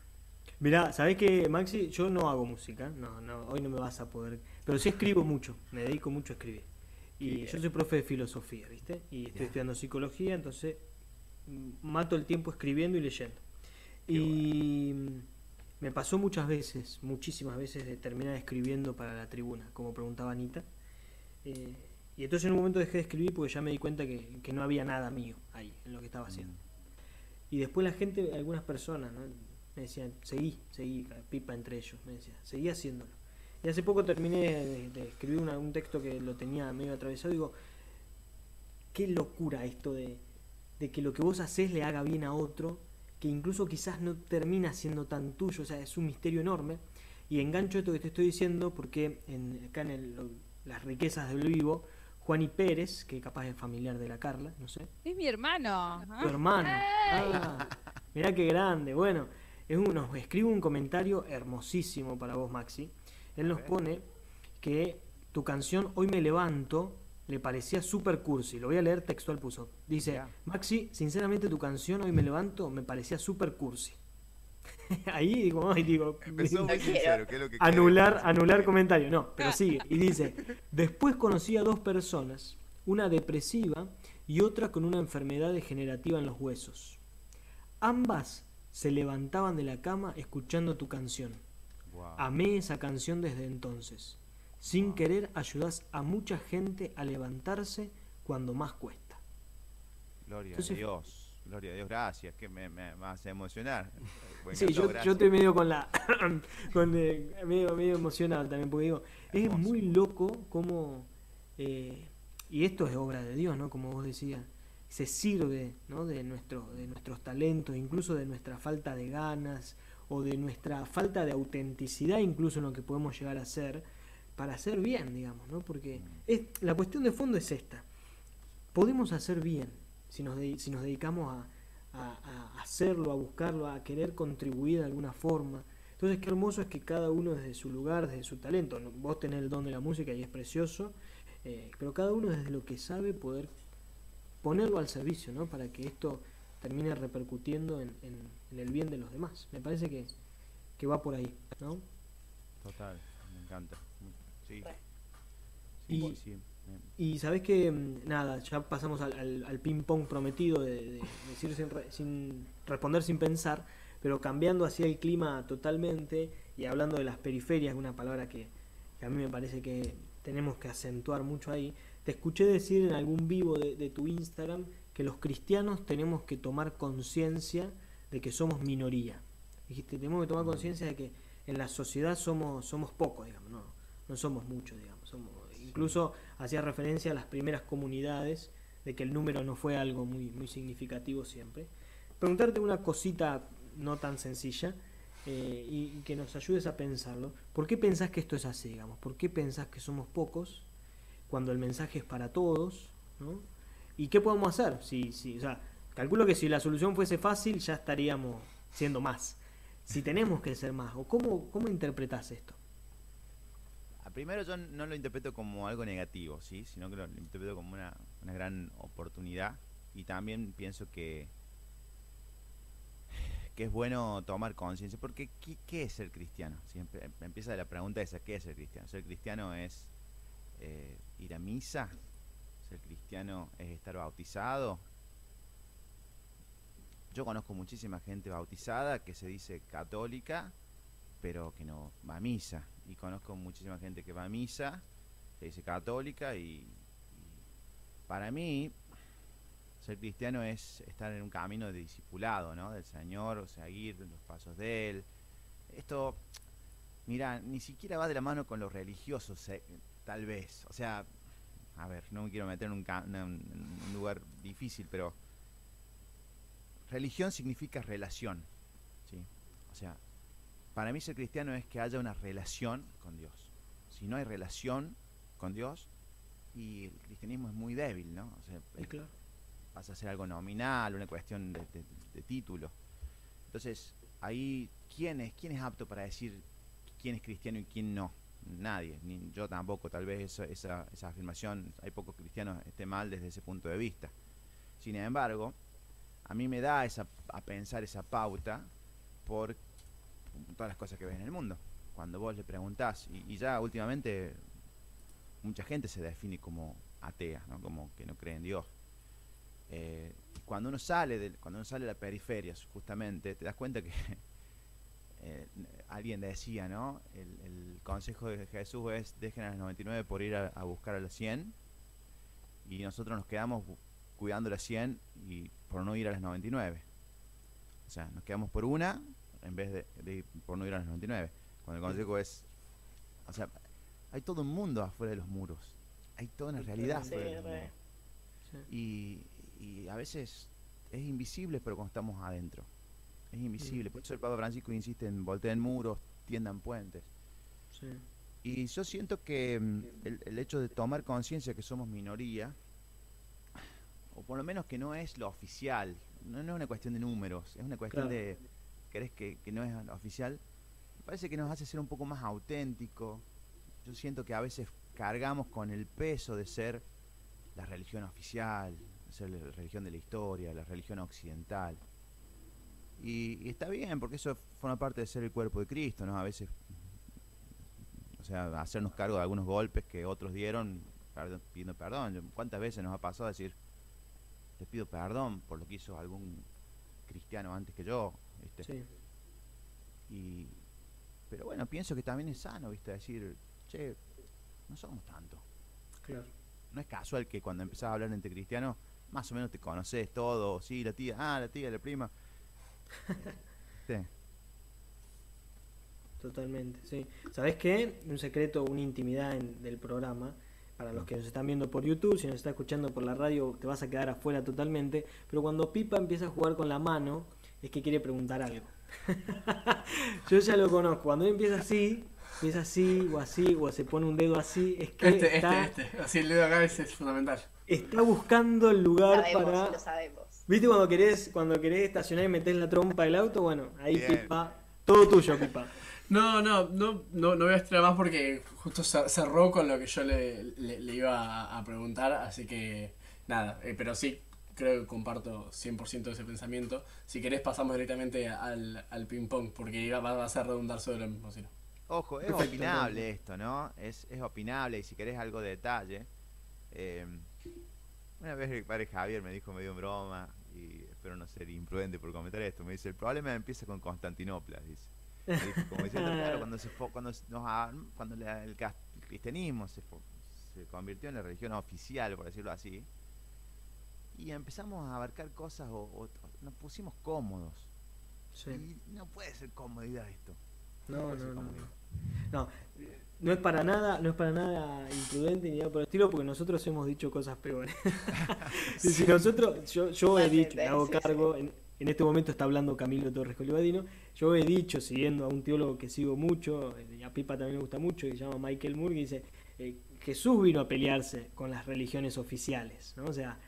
Mirá, ¿sabés qué, Maxi? Yo no hago música, no, no, hoy no me vas a poder. Pero sí escribo mucho, me dedico mucho a escribir. Y yo soy profe de filosofía, ¿viste? Y estoy yeah. estudiando psicología, entonces mato el tiempo escribiendo y leyendo. Qué y bueno. me pasó muchas veces, muchísimas veces, de terminar escribiendo para la tribuna, como preguntaba Anita. Eh, y entonces en un momento dejé de escribir porque ya me di cuenta que, que no había nada mío ahí, en lo que estaba haciendo. Mm. Y después la gente, algunas personas, ¿no? Me decían, seguí, seguí, pipa entre ellos, me decía, seguí haciéndolo. Y hace poco terminé de, de escribir una, un texto que lo tenía medio atravesado, digo, qué locura esto de, de, que lo que vos haces le haga bien a otro, que incluso quizás no termina siendo tan tuyo, o sea, es un misterio enorme. Y engancho esto que te estoy diciendo porque en, acá en el, las riquezas del vivo, Juani Pérez, que capaz es familiar de la Carla, no sé. Es mi hermano. Tu hermano. Ah, mirá qué grande. Bueno, es un- nos escribe un comentario hermosísimo para vos, Maxi. Él nos pone que tu canción Hoy me levanto le parecía super cursi. Lo voy a leer textual puso. Dice. Maxi, sinceramente tu canción Hoy me levanto me parecía super cursi. <laughs> Ahí digo, ay, digo, Empezó muy <laughs> sincero, que es lo que anular, anular comentario. No, pero sigue. Y dice, <laughs> después conocí a dos personas, una depresiva y otra con una enfermedad degenerativa en los huesos. Ambas se levantaban de la cama escuchando tu canción. Wow. Amé esa canción desde entonces. Sin querer ayudas a mucha gente a levantarse cuando más cuesta. Gloria Entonces- a Dios. Gloria a Dios, gracias, que me, me, me hace emocionar. <laughs> Sí, yo, estoy medio con la. <coughs> con, eh, medio, medio emocionado también, porque digo, es muy loco cómo. eh, y esto es obra de Dios, ¿no? Como vos decías, se sirve ¿no? de, nuestro, de nuestros talentos, incluso de nuestra falta de ganas o de nuestra falta de autenticidad, incluso en lo que podemos llegar a hacer, para hacer bien, digamos, ¿no? Porque es, la cuestión de fondo es esta. Podemos hacer bien si nos, de- si nos dedicamos a, a- a hacerlo, a buscarlo, a querer contribuir de alguna forma. Entonces, qué hermoso es que cada uno desde su lugar, desde su talento, vos tenés el don de la música y es precioso, eh, pero cada uno desde lo que sabe poder ponerlo al servicio, ¿no? Para que esto termine repercutiendo en, en- en el bien de los demás. Me parece que, que va por ahí, ¿no? Total, me encanta. Sí. Sí, Y- sí, Y sabés que, mm, nada, ya pasamos al, al, al ping-pong prometido de, de decir sin, re- sin responder sin pensar, pero cambiando así el clima totalmente y hablando de las periferias, una palabra que, que a mí me parece que tenemos que acentuar mucho ahí. Te escuché decir en algún vivo de, de tu Instagram que los cristianos tenemos que tomar conciencia de que somos minoría. Dijiste, tenemos que tomar conciencia de que en la sociedad somos, somos pocos, digamos, no, no somos muchos, digamos. Somos, incluso hacía referencia a las primeras comunidades, de que el número no fue algo muy, muy significativo siempre. Preguntarte una cosita no tan sencilla eh, y, y que nos ayudes a pensarlo. ¿Por qué pensás que esto es así, digamos? ¿Por qué pensás que somos pocos cuando el mensaje es para todos? ¿no? ¿Y qué podemos hacer? Si, si, o sea, calculo que si la solución fuese fácil ya estaríamos siendo más. Si tenemos que ser más, ¿o cómo, cómo interpretás esto? Ah, Primero yo no lo interpreto como algo negativo, ¿sí? sino que lo interpreto como una, gran oportunidad y también pienso que, que es bueno tomar conciencia, porque ¿qué, qué es ser cristiano? Siempre empieza la pregunta esa, ¿qué es ser cristiano? Ser cristiano es eh, ir a misa, ser cristiano es estar bautizado. Yo conozco muchísima gente bautizada que se dice católica, pero que no va a misa. Y conozco muchísima gente que va a misa, se dice católica, y, para mí ser cristiano es estar en un camino de discipulado, ¿no? Del Señor, o seguir los pasos de Él. Esto, mira, ni siquiera va de la mano con lo religioso, se- tal vez. O sea, a ver, no me quiero meter en un, en lugar difícil, pero religión significa relación, ¿sí? O sea, para mí ser cristiano es que haya una relación con Dios. Si no hay relación con Dios, y el cristianismo es muy débil, ¿no? O sea, es- claro. pasa a ser algo nominal, una cuestión de, de- de título. Entonces, ahí, ¿quién es, ¿quién es apto para decir quién es cristiano y quién no? Nadie, ni yo tampoco, tal vez esa, esa afirmación, hay pocos cristianos, esté mal desde ese punto de vista. Sin embargo, a mí me da esa, a pensar esa pauta por todas las cosas que ves en el mundo. Cuando vos le preguntás, y, y ya últimamente mucha gente se define como atea, ¿no? como que no cree en Dios. Eh, cuando uno sale de, cuando uno sale de la periferia, justamente, te das cuenta que <laughs> eh, alguien decía, ¿no? El, el consejo de Jesús es dejen a las 99 por ir a, a buscar a las 100 y nosotros nos quedamos cuidando las 100 y por no ir a las 99. O sea, nos quedamos por una en vez de, de ir por no ir a las 99. Cuando el consejo es, o sea, hay todo un mundo afuera de los muros. Hay toda una realidad Sí, afuera de los re. muros. Y, y a veces es invisible, pero cuando estamos adentro. Es invisible. Por eso el Papa Francisco insiste en volteen muros, tiendan puentes. Sí. Y yo siento que mm, el, el hecho de tomar conciencia que somos minoría, o por lo menos que no es lo oficial, no, no es una cuestión de números, es una cuestión Claro. de, ¿querés que, que no es lo oficial? Me parece que nos hace ser un poco más auténtico. Yo siento que a veces cargamos con el peso de ser la religión oficial, de ser la religión de la historia, la religión occidental. Y, y está bien, porque eso forma parte de ser el cuerpo de Cristo, ¿no? A veces, o sea, hacernos cargo de algunos golpes que otros dieron perdón- pidiendo perdón. ¿Cuántas veces nos ha pasado decir, te pido perdón por lo que hizo algún cristiano antes que yo? ¿viste? Sí. Y, pero bueno, pienso que también es sano, ¿viste? Decir, che, no somos tanto. Claro. No es casual que cuando empezás a hablar entre cristianos, más o menos te conoces todo. Sí, la tía, ah, la tía, la prima. Sí. Totalmente, sí. ¿Sabes qué? Un secreto, una intimidad en- del programa. Para los que nos están viendo por YouTube, si nos está escuchando por la radio, te vas a quedar afuera totalmente. Pero cuando Pipa empieza a jugar con la mano, es que quiere preguntar algo. <laughs> Yo ya lo conozco. Cuando él empieza así, empieza así o así, o se pone un dedo así, es que Este, está, este, este. Así el dedo acá es, es fundamental. está buscando el lugar Sabemos, para. lo sabemos. ¿Viste cuando querés, cuando querés estacionar y metés la trompa del auto? Bueno, ahí Bien. Pipa, todo tuyo, Pipa. No, no, no, no, no voy a estirar más porque justo cer- cerró con lo que yo le, le- le iba a, preguntar, así que nada, eh, pero sí, creo que comparto 100% de ese pensamiento. Si querés pasamos directamente al, al ping pong, porque iba, va a ser redundar sobre lo mismo, si no. Ojo, es Perfecto, opinable esto, ¿no? Es, es opinable y si querés algo de detalle. eh, una vez el padre Javier me dijo medio en broma, y espero no ser imprudente por comentar esto, me dice, el problema empieza con Constantinopla, dice. Me dijo, como diciendo, claro, <laughs> cuando, se fo- cuando, cuando la- el, cristianismo se, convirtió en la religión oficial, por decirlo así, y empezamos a abarcar cosas o, o- nos pusimos cómodos. Sí. Y no puede ser comodidad esto. No, no, no. comodidad. No, no es para nada, no es para nada imprudente ni nada por el estilo, porque nosotros hemos dicho cosas peores. <laughs> Si nosotros, yo, yo he dicho, me hago cargo, en, en este momento está hablando Camilo Torres Colibadino, yo he dicho, siguiendo a un teólogo que sigo mucho, y a Pipa también me gusta mucho, que se llama Michael Moore, que dice, eh, Jesús vino a pelearse con las religiones oficiales, ¿no? O sea,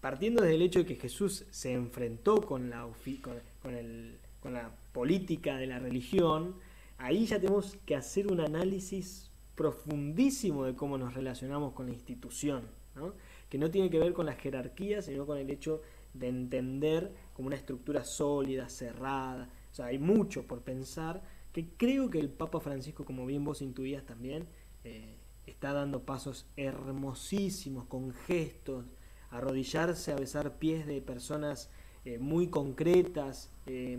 partiendo desde el hecho de que Jesús se enfrentó con la, ofi- con, con el- con la política de la religión, ahí ya tenemos que hacer un análisis profundísimo de cómo nos relacionamos con la institución, ¿no? que no tiene que ver con las jerarquías, sino con el hecho de entender como una estructura sólida, cerrada. O sea, hay mucho por pensar, que creo que el Papa Francisco, como bien vos intuías también, eh, está dando pasos hermosísimos, con gestos, arrodillarse a besar pies de personas eh, muy concretas, eh,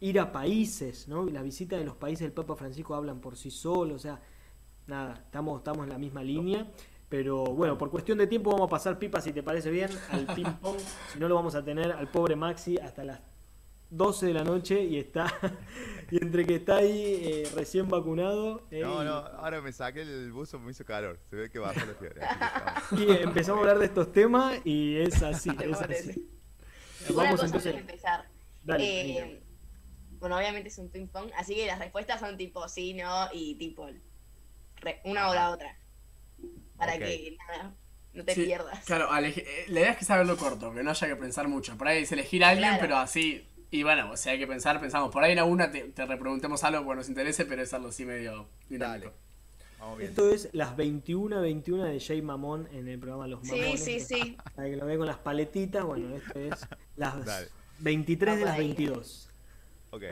ir a países, ¿no? Y Las visitas de los países del Papa Francisco hablan por sí solos, o sea, nada, estamos, estamos en la misma línea. Pero bueno, por cuestión de tiempo vamos a pasar pipa, si te parece bien, al ping <laughs> pong. Si no, lo vamos a tener al pobre Maxi hasta las 12 de la noche y está. <laughs> y entre que está ahí eh, recién vacunado. eh, No, no, ahora me saqué el buzo, me hizo calor. Se ve que bajó la fiebre. Y <laughs> empezamos a hablar de estos temas y es así, es así. Una Vamos cosa entonces. empezar. Dale, Eh. Bueno, obviamente es un ping pong, así que las respuestas son tipo sí, no y tipo re- una o la otra. Para que nada, no te Sí, pierdas. Claro, eh, la idea es que saberlo corto, que no haya que pensar mucho. Por ahí es elegir a alguien, Claro. pero así. Y bueno, si hay que pensar, pensamos. Por ahí en alguna te, te repreguntemos algo que nos interese, pero es algo así medio dinámico. Dale. Esto es las 21 21 de Jay Mamón en el programa Los Sí, Mamones. sí, sí. Para que lo vea con las paletitas, bueno, esto es las Dale. 23 de las Vamos ahí. 22. Ok.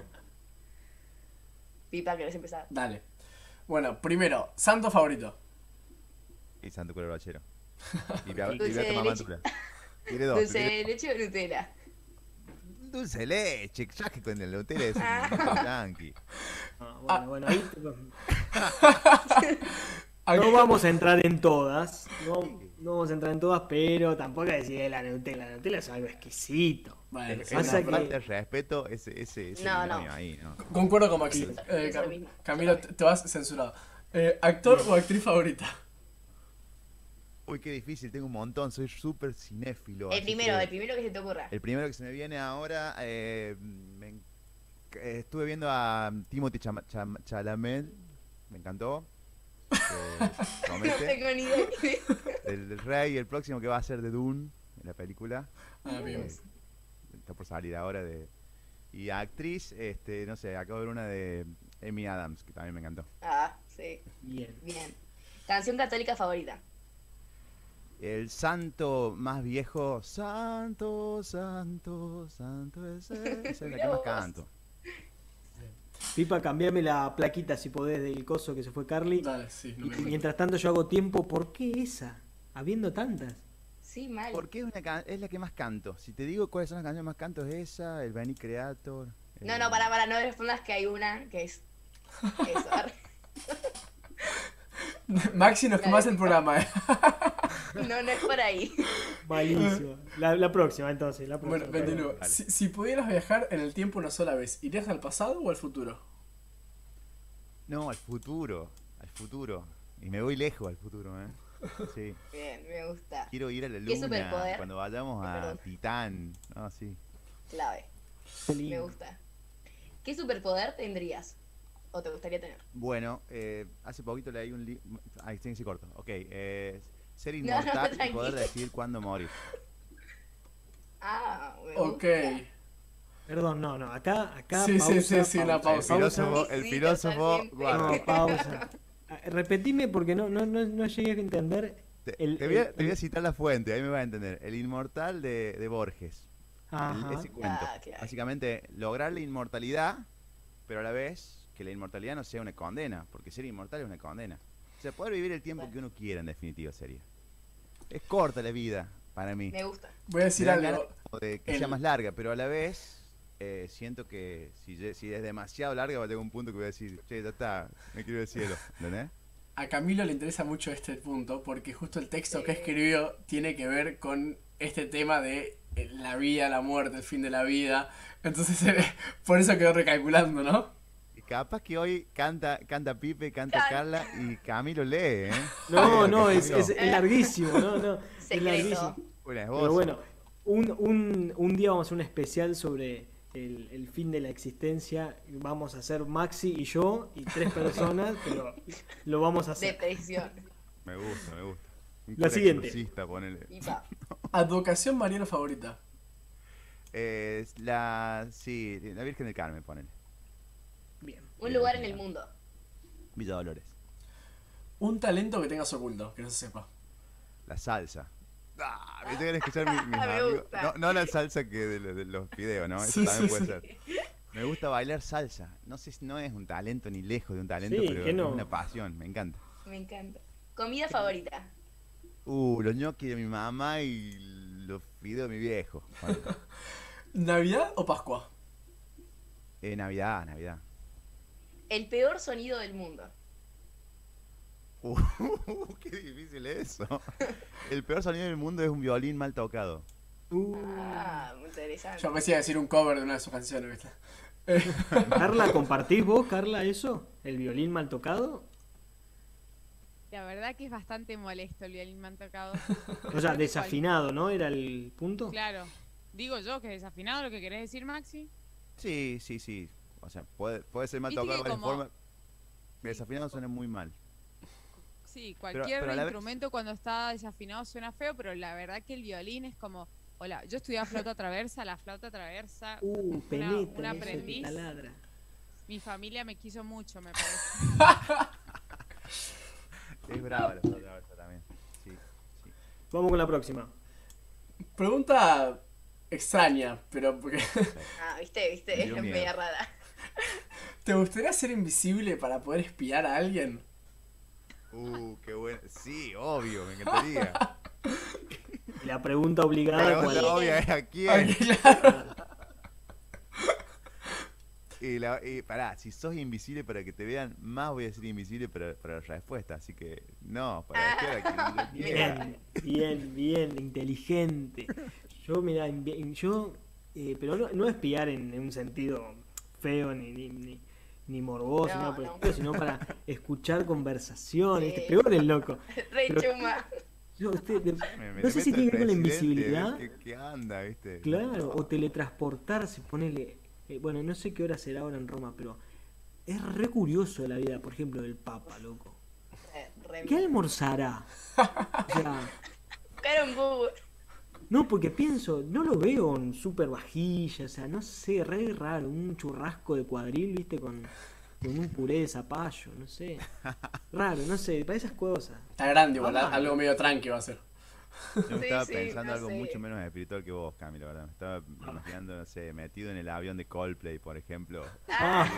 Pipa, ¿querés empezar? Dale. Bueno, primero, santo favorito. Y Santo Cura Bachero. <laughs> Y Bea- y Dulce Beata de Mamantura. Quiere dos. Dulce de leche o Nutella. Dulce de leche. Ya que con el hotel es un tranqui. Ah, <laughs> bueno, bueno, ahí Ah, <laughs> no vamos a entrar en todas. No, no vamos a entrar en todas, pero tampoco decir de la Nutella. La Nutella es algo exquisito. Bueno, Es pasa una que- falta de respeto ese, ese, ese No, no. ahí, ¿no? Concuerdo con Maxi. Sí, Eh, Cam-. Camilo, te vas censurado. Eh, ¿Actor o actriz favorita? Uy, qué difícil, tengo un montón, soy súper cinéfilo. El primero, que- el primero que se te ocurra. El primero que se me viene ahora, eh, me eh, estuve viendo a Timothy Chalamet, me encantó. Que <laughs> No promete, tengo ni idea. del, del Rey, el próximo que va a ser de Dune, en la película. Ah, bien. Eh, está por salir ahora de... Y actriz, este, no sé, acabo de ver una de Amy Adams, que también me encantó. Ah, sí. Bien. Bien. Canción católica favorita. El santo más viejo, santo, santo, santo, ese, esa es Mirá que más canto. Pipa, cambiame la plaquita si podés del coso que se fue Carly. Dale, sí, no Y me importa. mientras tanto yo hago tiempo, ¿por qué esa? Habiendo tantas. Sí, mal. Porque es, una can- es la que más canto. Si te digo cuáles son las canciones más canto, es esa, el Benny Creator. No, no, para, para, no respondas que hay una que es. <laughs> Eso. arre. Maxi nos quemás el programa, eh. <laughs> <laughs> No, no es por ahí. Malísimo. La, la próxima, entonces. La próxima. Bueno, continúo. Si, si pudieras viajar en el tiempo una sola vez, ¿irías al pasado o al futuro? No, al futuro. Al futuro. Y me voy lejos al futuro, ¿eh? Sí. Bien, me gusta. Quiero ir a la ¿Qué luna superpoder? cuando vayamos a Perdón. Titán. No, sí. Clave. Me gusta. ¿Qué superpoder tendrías? ¿O te gustaría tener? Bueno, eh, hace poquito leí un libro. Ay, sí, sí, corto. Ok. eh, ser no, inmortal <laughs> y poder decir cuándo morir. Ah, me Ok. Perdón, no, no. Acá, acá. Sí, sí, pausa, sí, El pausa. filósofo, el filósofo guarda. No, pausa. Ah, Repetime porque no, no, no, no llegué a entender. Te, El- te voy a, el- te voy a el- citar la fuente, ahí me vas a entender. El inmortal de, de Borges. El- Ajá. ese cuento. Ah, claro. Básicamente, lograr la inmortalidad, pero a la vez que la inmortalidad no sea una condena, porque ser inmortal es una condena. O sea, poder vivir el tiempo Bueno. que uno quiera, en definitiva, sería. Es corta la vida, para mí. Me gusta. Voy a decir algo. de que El- sea más larga, pero a la vez eh, siento que si, es demasiado larga va a llegar un punto que voy a decir, che, ya está, me quiero ir al cielo. ¿Entendés? A Camilo le interesa mucho este punto porque justo el texto que escribió tiene que ver con este tema de eh, la vida, la muerte, el fin de la vida. Entonces, <laughs> por eso quedó recalculando, ¿no? Capaz que hoy canta, canta Pipe, canta. Carla y Camilo lee, ¿eh? <laughs> No, no, es, es, es larguísimo. No, no. Es larguísimo. Pero bueno, un, un, un día vamos a hacer un especial sobre el, el fin de la existencia. Vamos a hacer Maxi y yo y tres personas, <laughs> pero lo vamos a hacer. Depresión. Me gusta, me gusta. Un La siguiente. ponele. Advocación mariana favorita. Eh, la, sí, la Virgen del Carmen, ponele. Un lugar en el mundo. Villa Dolores. Un talento que tengas oculto, que no se sepa. La salsa. Ah, me tengo que escuchar mi- <laughs> mis Me amigos. gusta. No, no la salsa que de, de los videos, ¿no? Eso Sí, también sí, puede sí. ser. Me gusta bailar salsa. No sé si no es un talento ni lejos de un talento, Sí, pero es una pasión, me encanta. Me encanta. Comida favorita. Uh, los ñoquis de mi mamá y los videos de mi viejo. <laughs> ¿Navidad o Pascua? eh, Navidad, Navidad. El peor sonido del mundo. Uh, <laughs> qué difícil es eso. El peor sonido del mundo es un violín mal tocado. Uh, Ah, muy interesante. Yo pensé iba a decir un cover de una de sus canciones, ¿viste? <laughs> Eh, Carla, ¿compartís vos, Carla, eso? ¿El violín mal tocado? La verdad que es bastante molesto el violín me han tocado. <laughs> O sea, desafinado, ¿no? ¿Era el punto? Claro. Digo yo que es desafinado lo que querés decir, Maxi. Sí, sí, sí. O sea, puede, puede ser mal tocado de formas. Desafinado suena muy mal. Sí, cualquier pero vez- instrumento cuando está desafinado suena feo, pero la verdad que el violín es como. Hola, yo estudiaba flauta traversa, la flauta traversa. <laughs> Uh, una que aprendiz. taladra. Mi familia me quiso mucho, me parece. <laughs> Es brava la flauta traversa también. Sí, sí. Vamos con la próxima. pregunta extraña, pero porque <laughs> Ah, viste, viste, es media rara. ¿Te gustaría ser invisible para poder espiar a alguien? Uh, qué bueno. Sí, obvio, me encantaría. <laughs> La pregunta obligada, La ¿cuál pregunta es? obvia es a quién. Ay, claro. <laughs> Y, la, y pará, si sos invisible para que te vean, más voy a ser invisible para, para la respuesta. Así que, no, para espiar a quien yo quiera. Bien, bien, bien, inteligente. Yo, mira, yo, eh, pero no, no espiar en, en un sentido feo ni, ni, ni, ni morboso, No, el no. estilo, sino para <laughs> escuchar conversaciones. Sí. ¿viste? Peor el loco. <laughs> Re Pero- chuma. Yo, usted, de- Me- me no sé si tiene que ver con la invisibilidad. ¿Qué, qué anda, viste? Claro, o teletransportarse, ponele. eh, bueno, no sé qué hora será ahora en Roma, pero es re curioso la vida, por ejemplo, del Papa, loco. Eh, ¿Qué almorzará? <laughs> O sea, Buscar. No, porque pienso, no lo veo en super vajilla, o sea, no sé, re raro, un churrasco de cuadril, viste, con, con un puré de zapallo, no sé. Raro, no sé, para esas cosas. Está grande igual, Ah. algo medio tranqui va a ser. Yo me Sí, estaba sí, pensando no algo sé. mucho menos espiritual que vos, Cami, la verdad. Me estaba imaginando, no sé, metido en el avión de Coldplay, por ejemplo. Ah,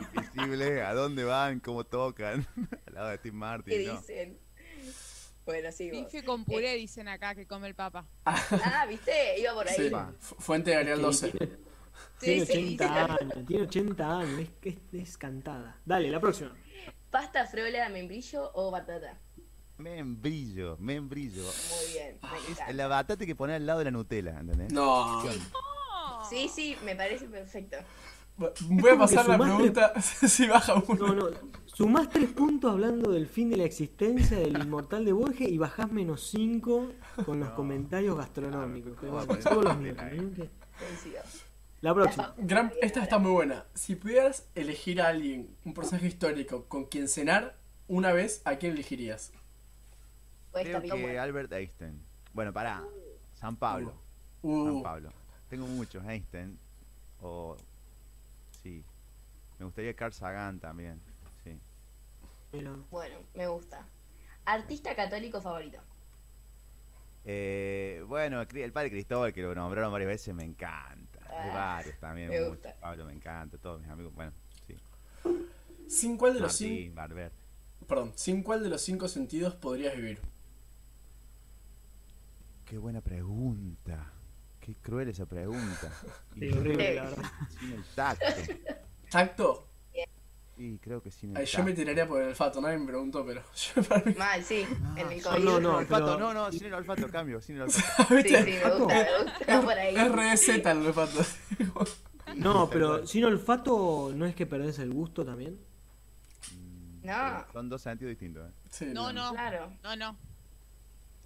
Invisible, ¿a dónde van? ¿Cómo tocan? <laughs> Al lado de Steve ¿Qué Martin, ¿no? dicen? Bueno. Bife con puré, dicen acá, que come el papa. <laughs> Ah, ¿viste? Iba por ahí. Sí, Fuente de Ariel 12. tiene, Sí, tiene sí. 80 años, tiene 80 años, es, que es, es cantada. Dale, la próxima. ¿Pasta frola, membrillo o batata? Membrillo, membrillo. Muy bien. Es encanta. la batata que pone al lado de la Nutella, ¿entendés? No. Sí, sí, me parece perfecto. Voy a pasar la pregunta <laughs> si baja uno. No, no, sumás 3 puntos hablando del fin de la existencia del inmortal de Borges y bajás menos 5 con los comentarios gastronómicos. Coincido. La próxima. Gran- esta está muy buena. Si pudieras elegir a alguien, un personaje histórico, con quien cenar una vez, ¿a quién elegirías? Puede Creo que bueno. Albert Einstein. Bueno, pará. San Pablo. San Uh, Pablo. Tengo muchos Einstein. O. Me gustaría Carl Sagan también. Sí. Pero- Bueno, me gusta. Artista católico favorito. Eh, bueno, el padre Cristóbal, que lo nombraron varias veces, me encanta. Hay Ah, varios también. me gusta. Pablo me encanta, todos mis amigos. Bueno, sí. ¿sin cuál de los cinco, Martín, Barber. perdón, sin cuál de los cinco sentidos podrías vivir? Qué buena pregunta. Qué cruel esa pregunta. <laughs> Sí, horrible, la verdad. sin el tacto. ¿Tacto? Sí, creo que sin el Ay, yo me tiraría por el olfato, nadie me preguntó, pero <laughs> yo para mí. Mal, sí. Ah, en el no, el no, olfato, pero- no, no, sin el olfato, cambio, sin el <laughs> olfato. Sí, sí, me gusta, me gusta. por ahí. Es re Z el olfato. <laughs> No, pero sin olfato no es que perdés el gusto también. No. pero Son dos sentidos distintos. ¿eh? Sí, No, no, Claro. no, no.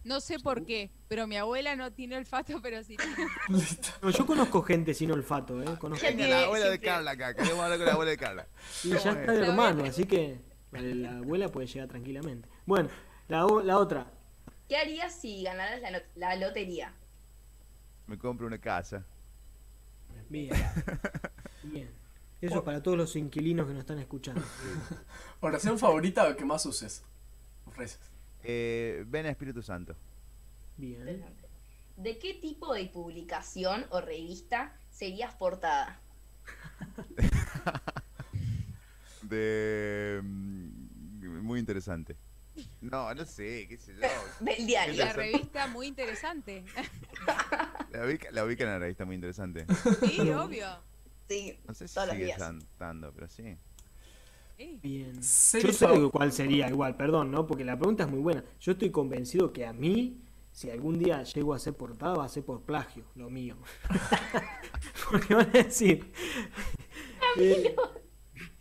No sé por qué, pero mi abuela no tiene olfato, pero sí tiene. <laughs> No, yo conozco gente sin olfato, ¿eh? Conozco. Tiene la abuela de Carla acá, queremos hablar con la abuela de Carla. Y ya está de hermano, así que la, la abuela puede llegar tranquilamente. Bueno, la, otra. ¿Qué harías si ganaras la, lotería? Me compro una casa. Bien. Bien. Eso es para todos los inquilinos que nos están escuchando. <laughs> Oración favorita o que más uses. Reces. Eh, ven a Espíritu Santo. Bien. ¿De qué tipo de publicación o revista serías portada? <laughs> De. mm, Muy interesante. No, no sé, qué sé yo. <laughs> Del diario. La revista muy interesante. <laughs> La ubica- la ubican en la revista muy interesante. Sí, obvio. Sí, No sé si todos los sigue pero sí. Bien. Yo sé cuál sería igual, perdón, ¿no? Porque la pregunta es muy buena. Yo estoy convencido que a mí, si algún día llego a ser portada, va a ser por plagio, lo mío. <laughs> Porque van a decir. eh,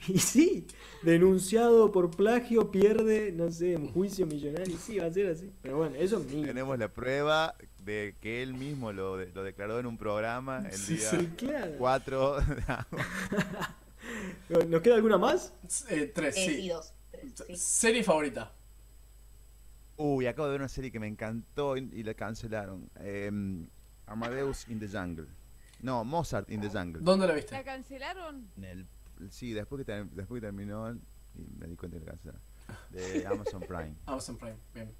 y sí, denunciado por plagio, pierde, no sé, un juicio millonario. Sí, va a ser así. Pero bueno, eso es mío. Tenemos la prueba de que él mismo lo, de- lo declaró en un programa el Sí, día Sí, claro. 4 <laughs> <laughs> ¿Nos queda alguna más? Eh, tres, Eh, sí. sí, dos. Tres, sí. Serie favorita. Uy, acabo de ver una serie que me encantó y, la cancelaron. Em, Amadeus in the Jungle. No, Mozart in the Jungle. ¿Dónde la ¿La viste? cancelaron? En el, sí, después que, después que terminó y me di cuenta que la cancelaron. De <laughs> Amazon Prime. Amazon Prime. Bien.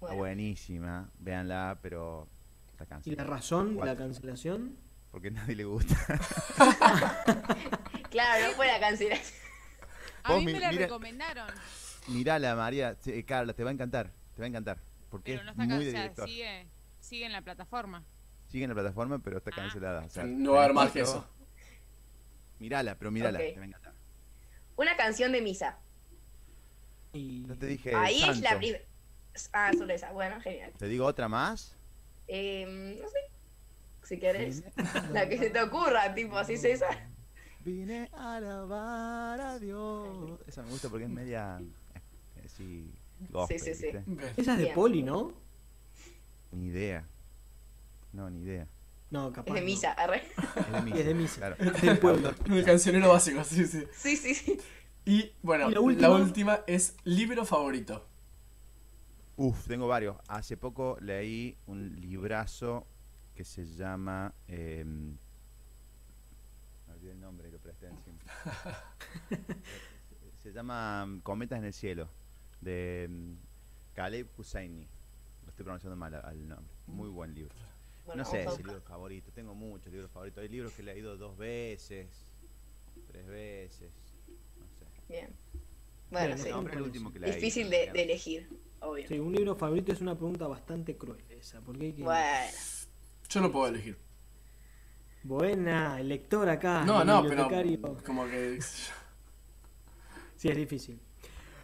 Bueno, buenísima, véanla, pero está ¿Y la cancelada. razón de la cancelación? Porque a nadie le gusta. <laughs> claro, no fue la cancelación. A mí mi- me la mira- recomendaron, Mirala, María. Sí, eh, Carla, te va a encantar. Te va a encantar. Porque pero no es está muy de cancelada. Sigue, sigue en la plataforma. Sigue en la plataforma, pero está Ah. cancelada. o sea, No va a haber más que eso. Mirala, pero mirala, Ok. te va a encantar. Una canción de misa. Y... Yo te dije. Ahí es la primera. Ah, solo esa. Bueno, genial. ¿Te digo otra más? Eh, no sé. Si querés. La que se te ocurra, tipo, así es esa. Vine a alabar a Dios. Esa me gusta porque es media. eh, sí, gospel, sí, sí. Bien. Esa es de. Poli, ¿no? Ni idea. No, ni idea. No, capaz. Es de no. misa, arre. Es de misa. Es de misa. Claro. Es del pueblo. <laughs> El cancionero básico, sí, sí. Sí, sí, sí. Y bueno, ¿Y la la última? es libro favorito. Uf, tengo varios. Hace poco leí un librazo que se llama. Eh, el nombre. <laughs> se llama mm, Cometas en el cielo, de mm, Caleb Husseini. Lo estoy pronunciando mal al nombre. Muy buen libro. Bueno, no sé, es el libro favorito. Tengo muchos libros favoritos. Hay libros que he leído dos veces, tres veces. No sé. Bien. Bueno, sí. El nombre es el último que leí. Difícil de, de elegir, obvio. Sí, un libro favorito es una pregunta bastante cruel esa, porque hay que... Bueno, Yo no puedo elegir. Buena, el lector acá. No, el no, pero como que. Sí, es difícil.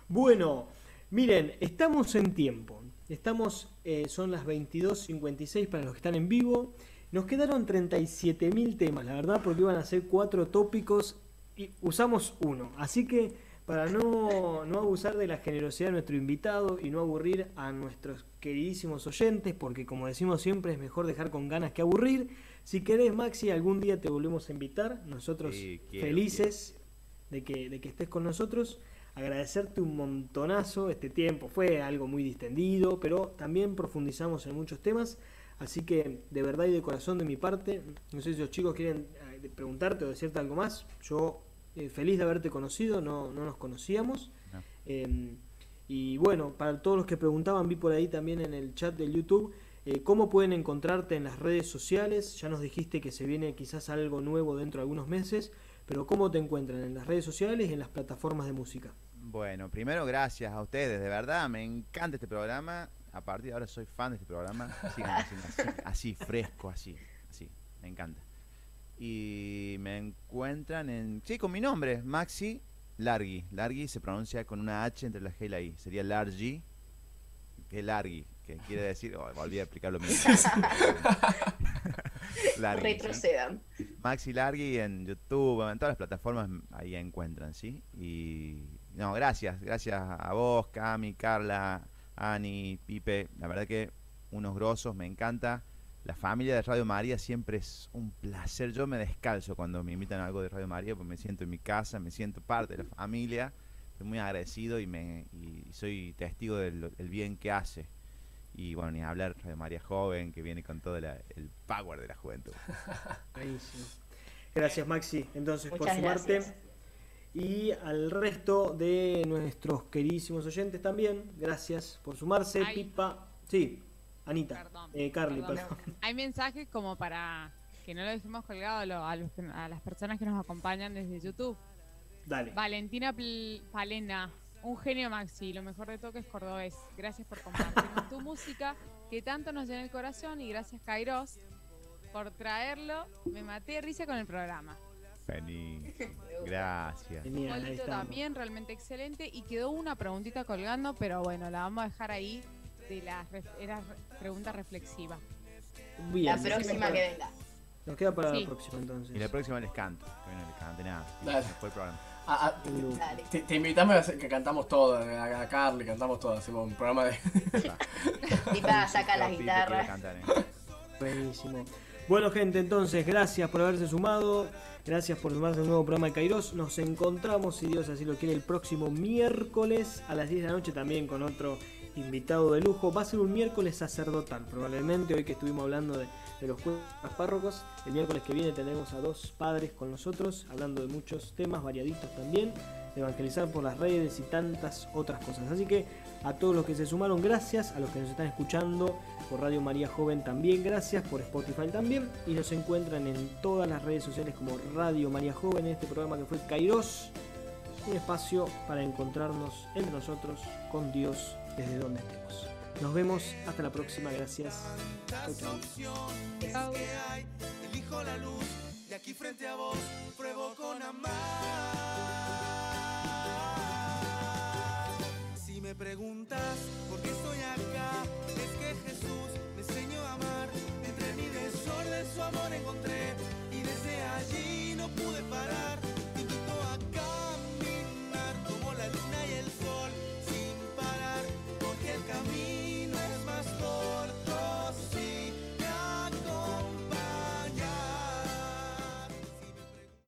Bueno, miren, estamos en tiempo. Estamos, eh, son las 22.56 para los que están en vivo. Nos quedaron 37.000 temas, la verdad, porque iban a ser cuatro tópicos y usamos uno. Así que para no, no abusar de la generosidad de nuestro invitado y no aburrir a nuestros queridísimos oyentes, porque como decimos siempre es mejor dejar con ganas que aburrir. Si querés, Maxi, algún día te volvemos a invitar. Nosotros Sí, quiero, felices de que, de que estés con nosotros. Agradecerte un montonazo este tiempo. Fue algo muy distendido, pero también profundizamos en muchos temas. Así que de verdad y de corazón de mi parte, no sé si los chicos quieren eh, preguntarte o decirte algo más. Yo eh, feliz de haberte conocido, no, no nos conocíamos. No. Eh, y bueno, para todos los que preguntaban, vi por ahí también en el chat del YouTube, eh, ¿cómo pueden encontrarte en las redes sociales? Ya nos dijiste que se viene quizás algo nuevo dentro de algunos meses, pero ¿cómo te encuentran en las redes sociales y en las plataformas de música? Bueno, primero gracias a ustedes, de verdad, me encanta este programa. A partir de ahora soy fan de este programa. Haciendo así, así, fresco, así, así, me encanta. Y me encuentran en. Sí, con mi nombre, Maxi Largi. Largi se pronuncia con una H entre la G y la I. Sería Largi, que Largi, que quiere decir. Oh, volví a explicar lo mismo. <laughs> Largi, ¿sí? retrocedan. Maxi Largi en YouTube, en todas las plataformas ahí encuentran, ¿sí? Y no, gracias, gracias a vos, Cami, Carla, Ani, Pipe, la verdad que unos grosos, me encanta. La familia de Radio María siempre es un placer. Yo me descalzo cuando me invitan a algo de Radio María, porque me siento en mi casa, me siento parte de la familia. Estoy muy agradecido y, me, y soy testigo del el bien que hace. Y bueno, ni hablar Radio María Joven, que viene con todo la- el power de la juventud. <laughs> Buenísimo. Gracias Maxi, entonces por sumarte. gracias. Y al resto de nuestros queridísimos oyentes también, gracias por sumarse. Ay. Pipa, sí, Anita, Perdón, eh, Carly, perdón. perdón. <laughs> Hay mensajes como para que no lo dejemos colgado a, lo- a los que- a las personas que nos acompañan desde YouTube. Dale. Valentina Pl- Palena, un genio Maxi, lo mejor de todo que es cordobés. Gracias por compartirnos tu <laughs> música, que tanto nos llena el corazón, y gracias Kairos por traerlo. Me maté de risa con el programa. Gusta. <laughs> Gracias. Genial, también, realmente excelente. Y quedó una preguntita colgando, pero bueno, la vamos a dejar ahí. De las ref- era re- pregunta reflexiva. Bien, La próxima que venga. Nos queda para Sí. la próxima entonces. Y la próxima les canto. Que no les cante nada. Fue el programa. Ah, ah, Dale. te, te invitamos a hacer- que cantamos todo, a, a Carly, cantamos todo, hacemos un programa de. Pipa <laughs> saca las guitarras. ¿eh? Buenísimo. Bueno, gente, entonces, gracias por haberse sumado. Gracias por sumarse a un nuevo programa de Kairos. Nos encontramos, si Dios así lo quiere, el próximo miércoles a las 10 de la noche también con otro invitado de lujo. Va a ser un miércoles sacerdotal, probablemente, hoy que estuvimos hablando de, de los párrocos. El miércoles que viene tendremos a dos padres con nosotros, hablando de muchos temas variaditos también, evangelizar por las redes y tantas otras cosas. Así que a todos los que se sumaron, gracias. A los que nos están escuchando por Radio María Joven también, gracias. Por Spotify también. Y nos encuentran en todas las redes sociales como Radio María Joven, en este programa que fue Kairos. Un espacio para encontrarnos entre nosotros con Dios desde donde estemos. Nos vemos hasta la próxima, gracias. Chau, elijo la luz y aquí frente a vos pruebo con amar. Si me preguntas por qué estoy acá, es que Jesús me enseñó a amar. Entre mi desorden su amor encontré y desde allí no pude parar.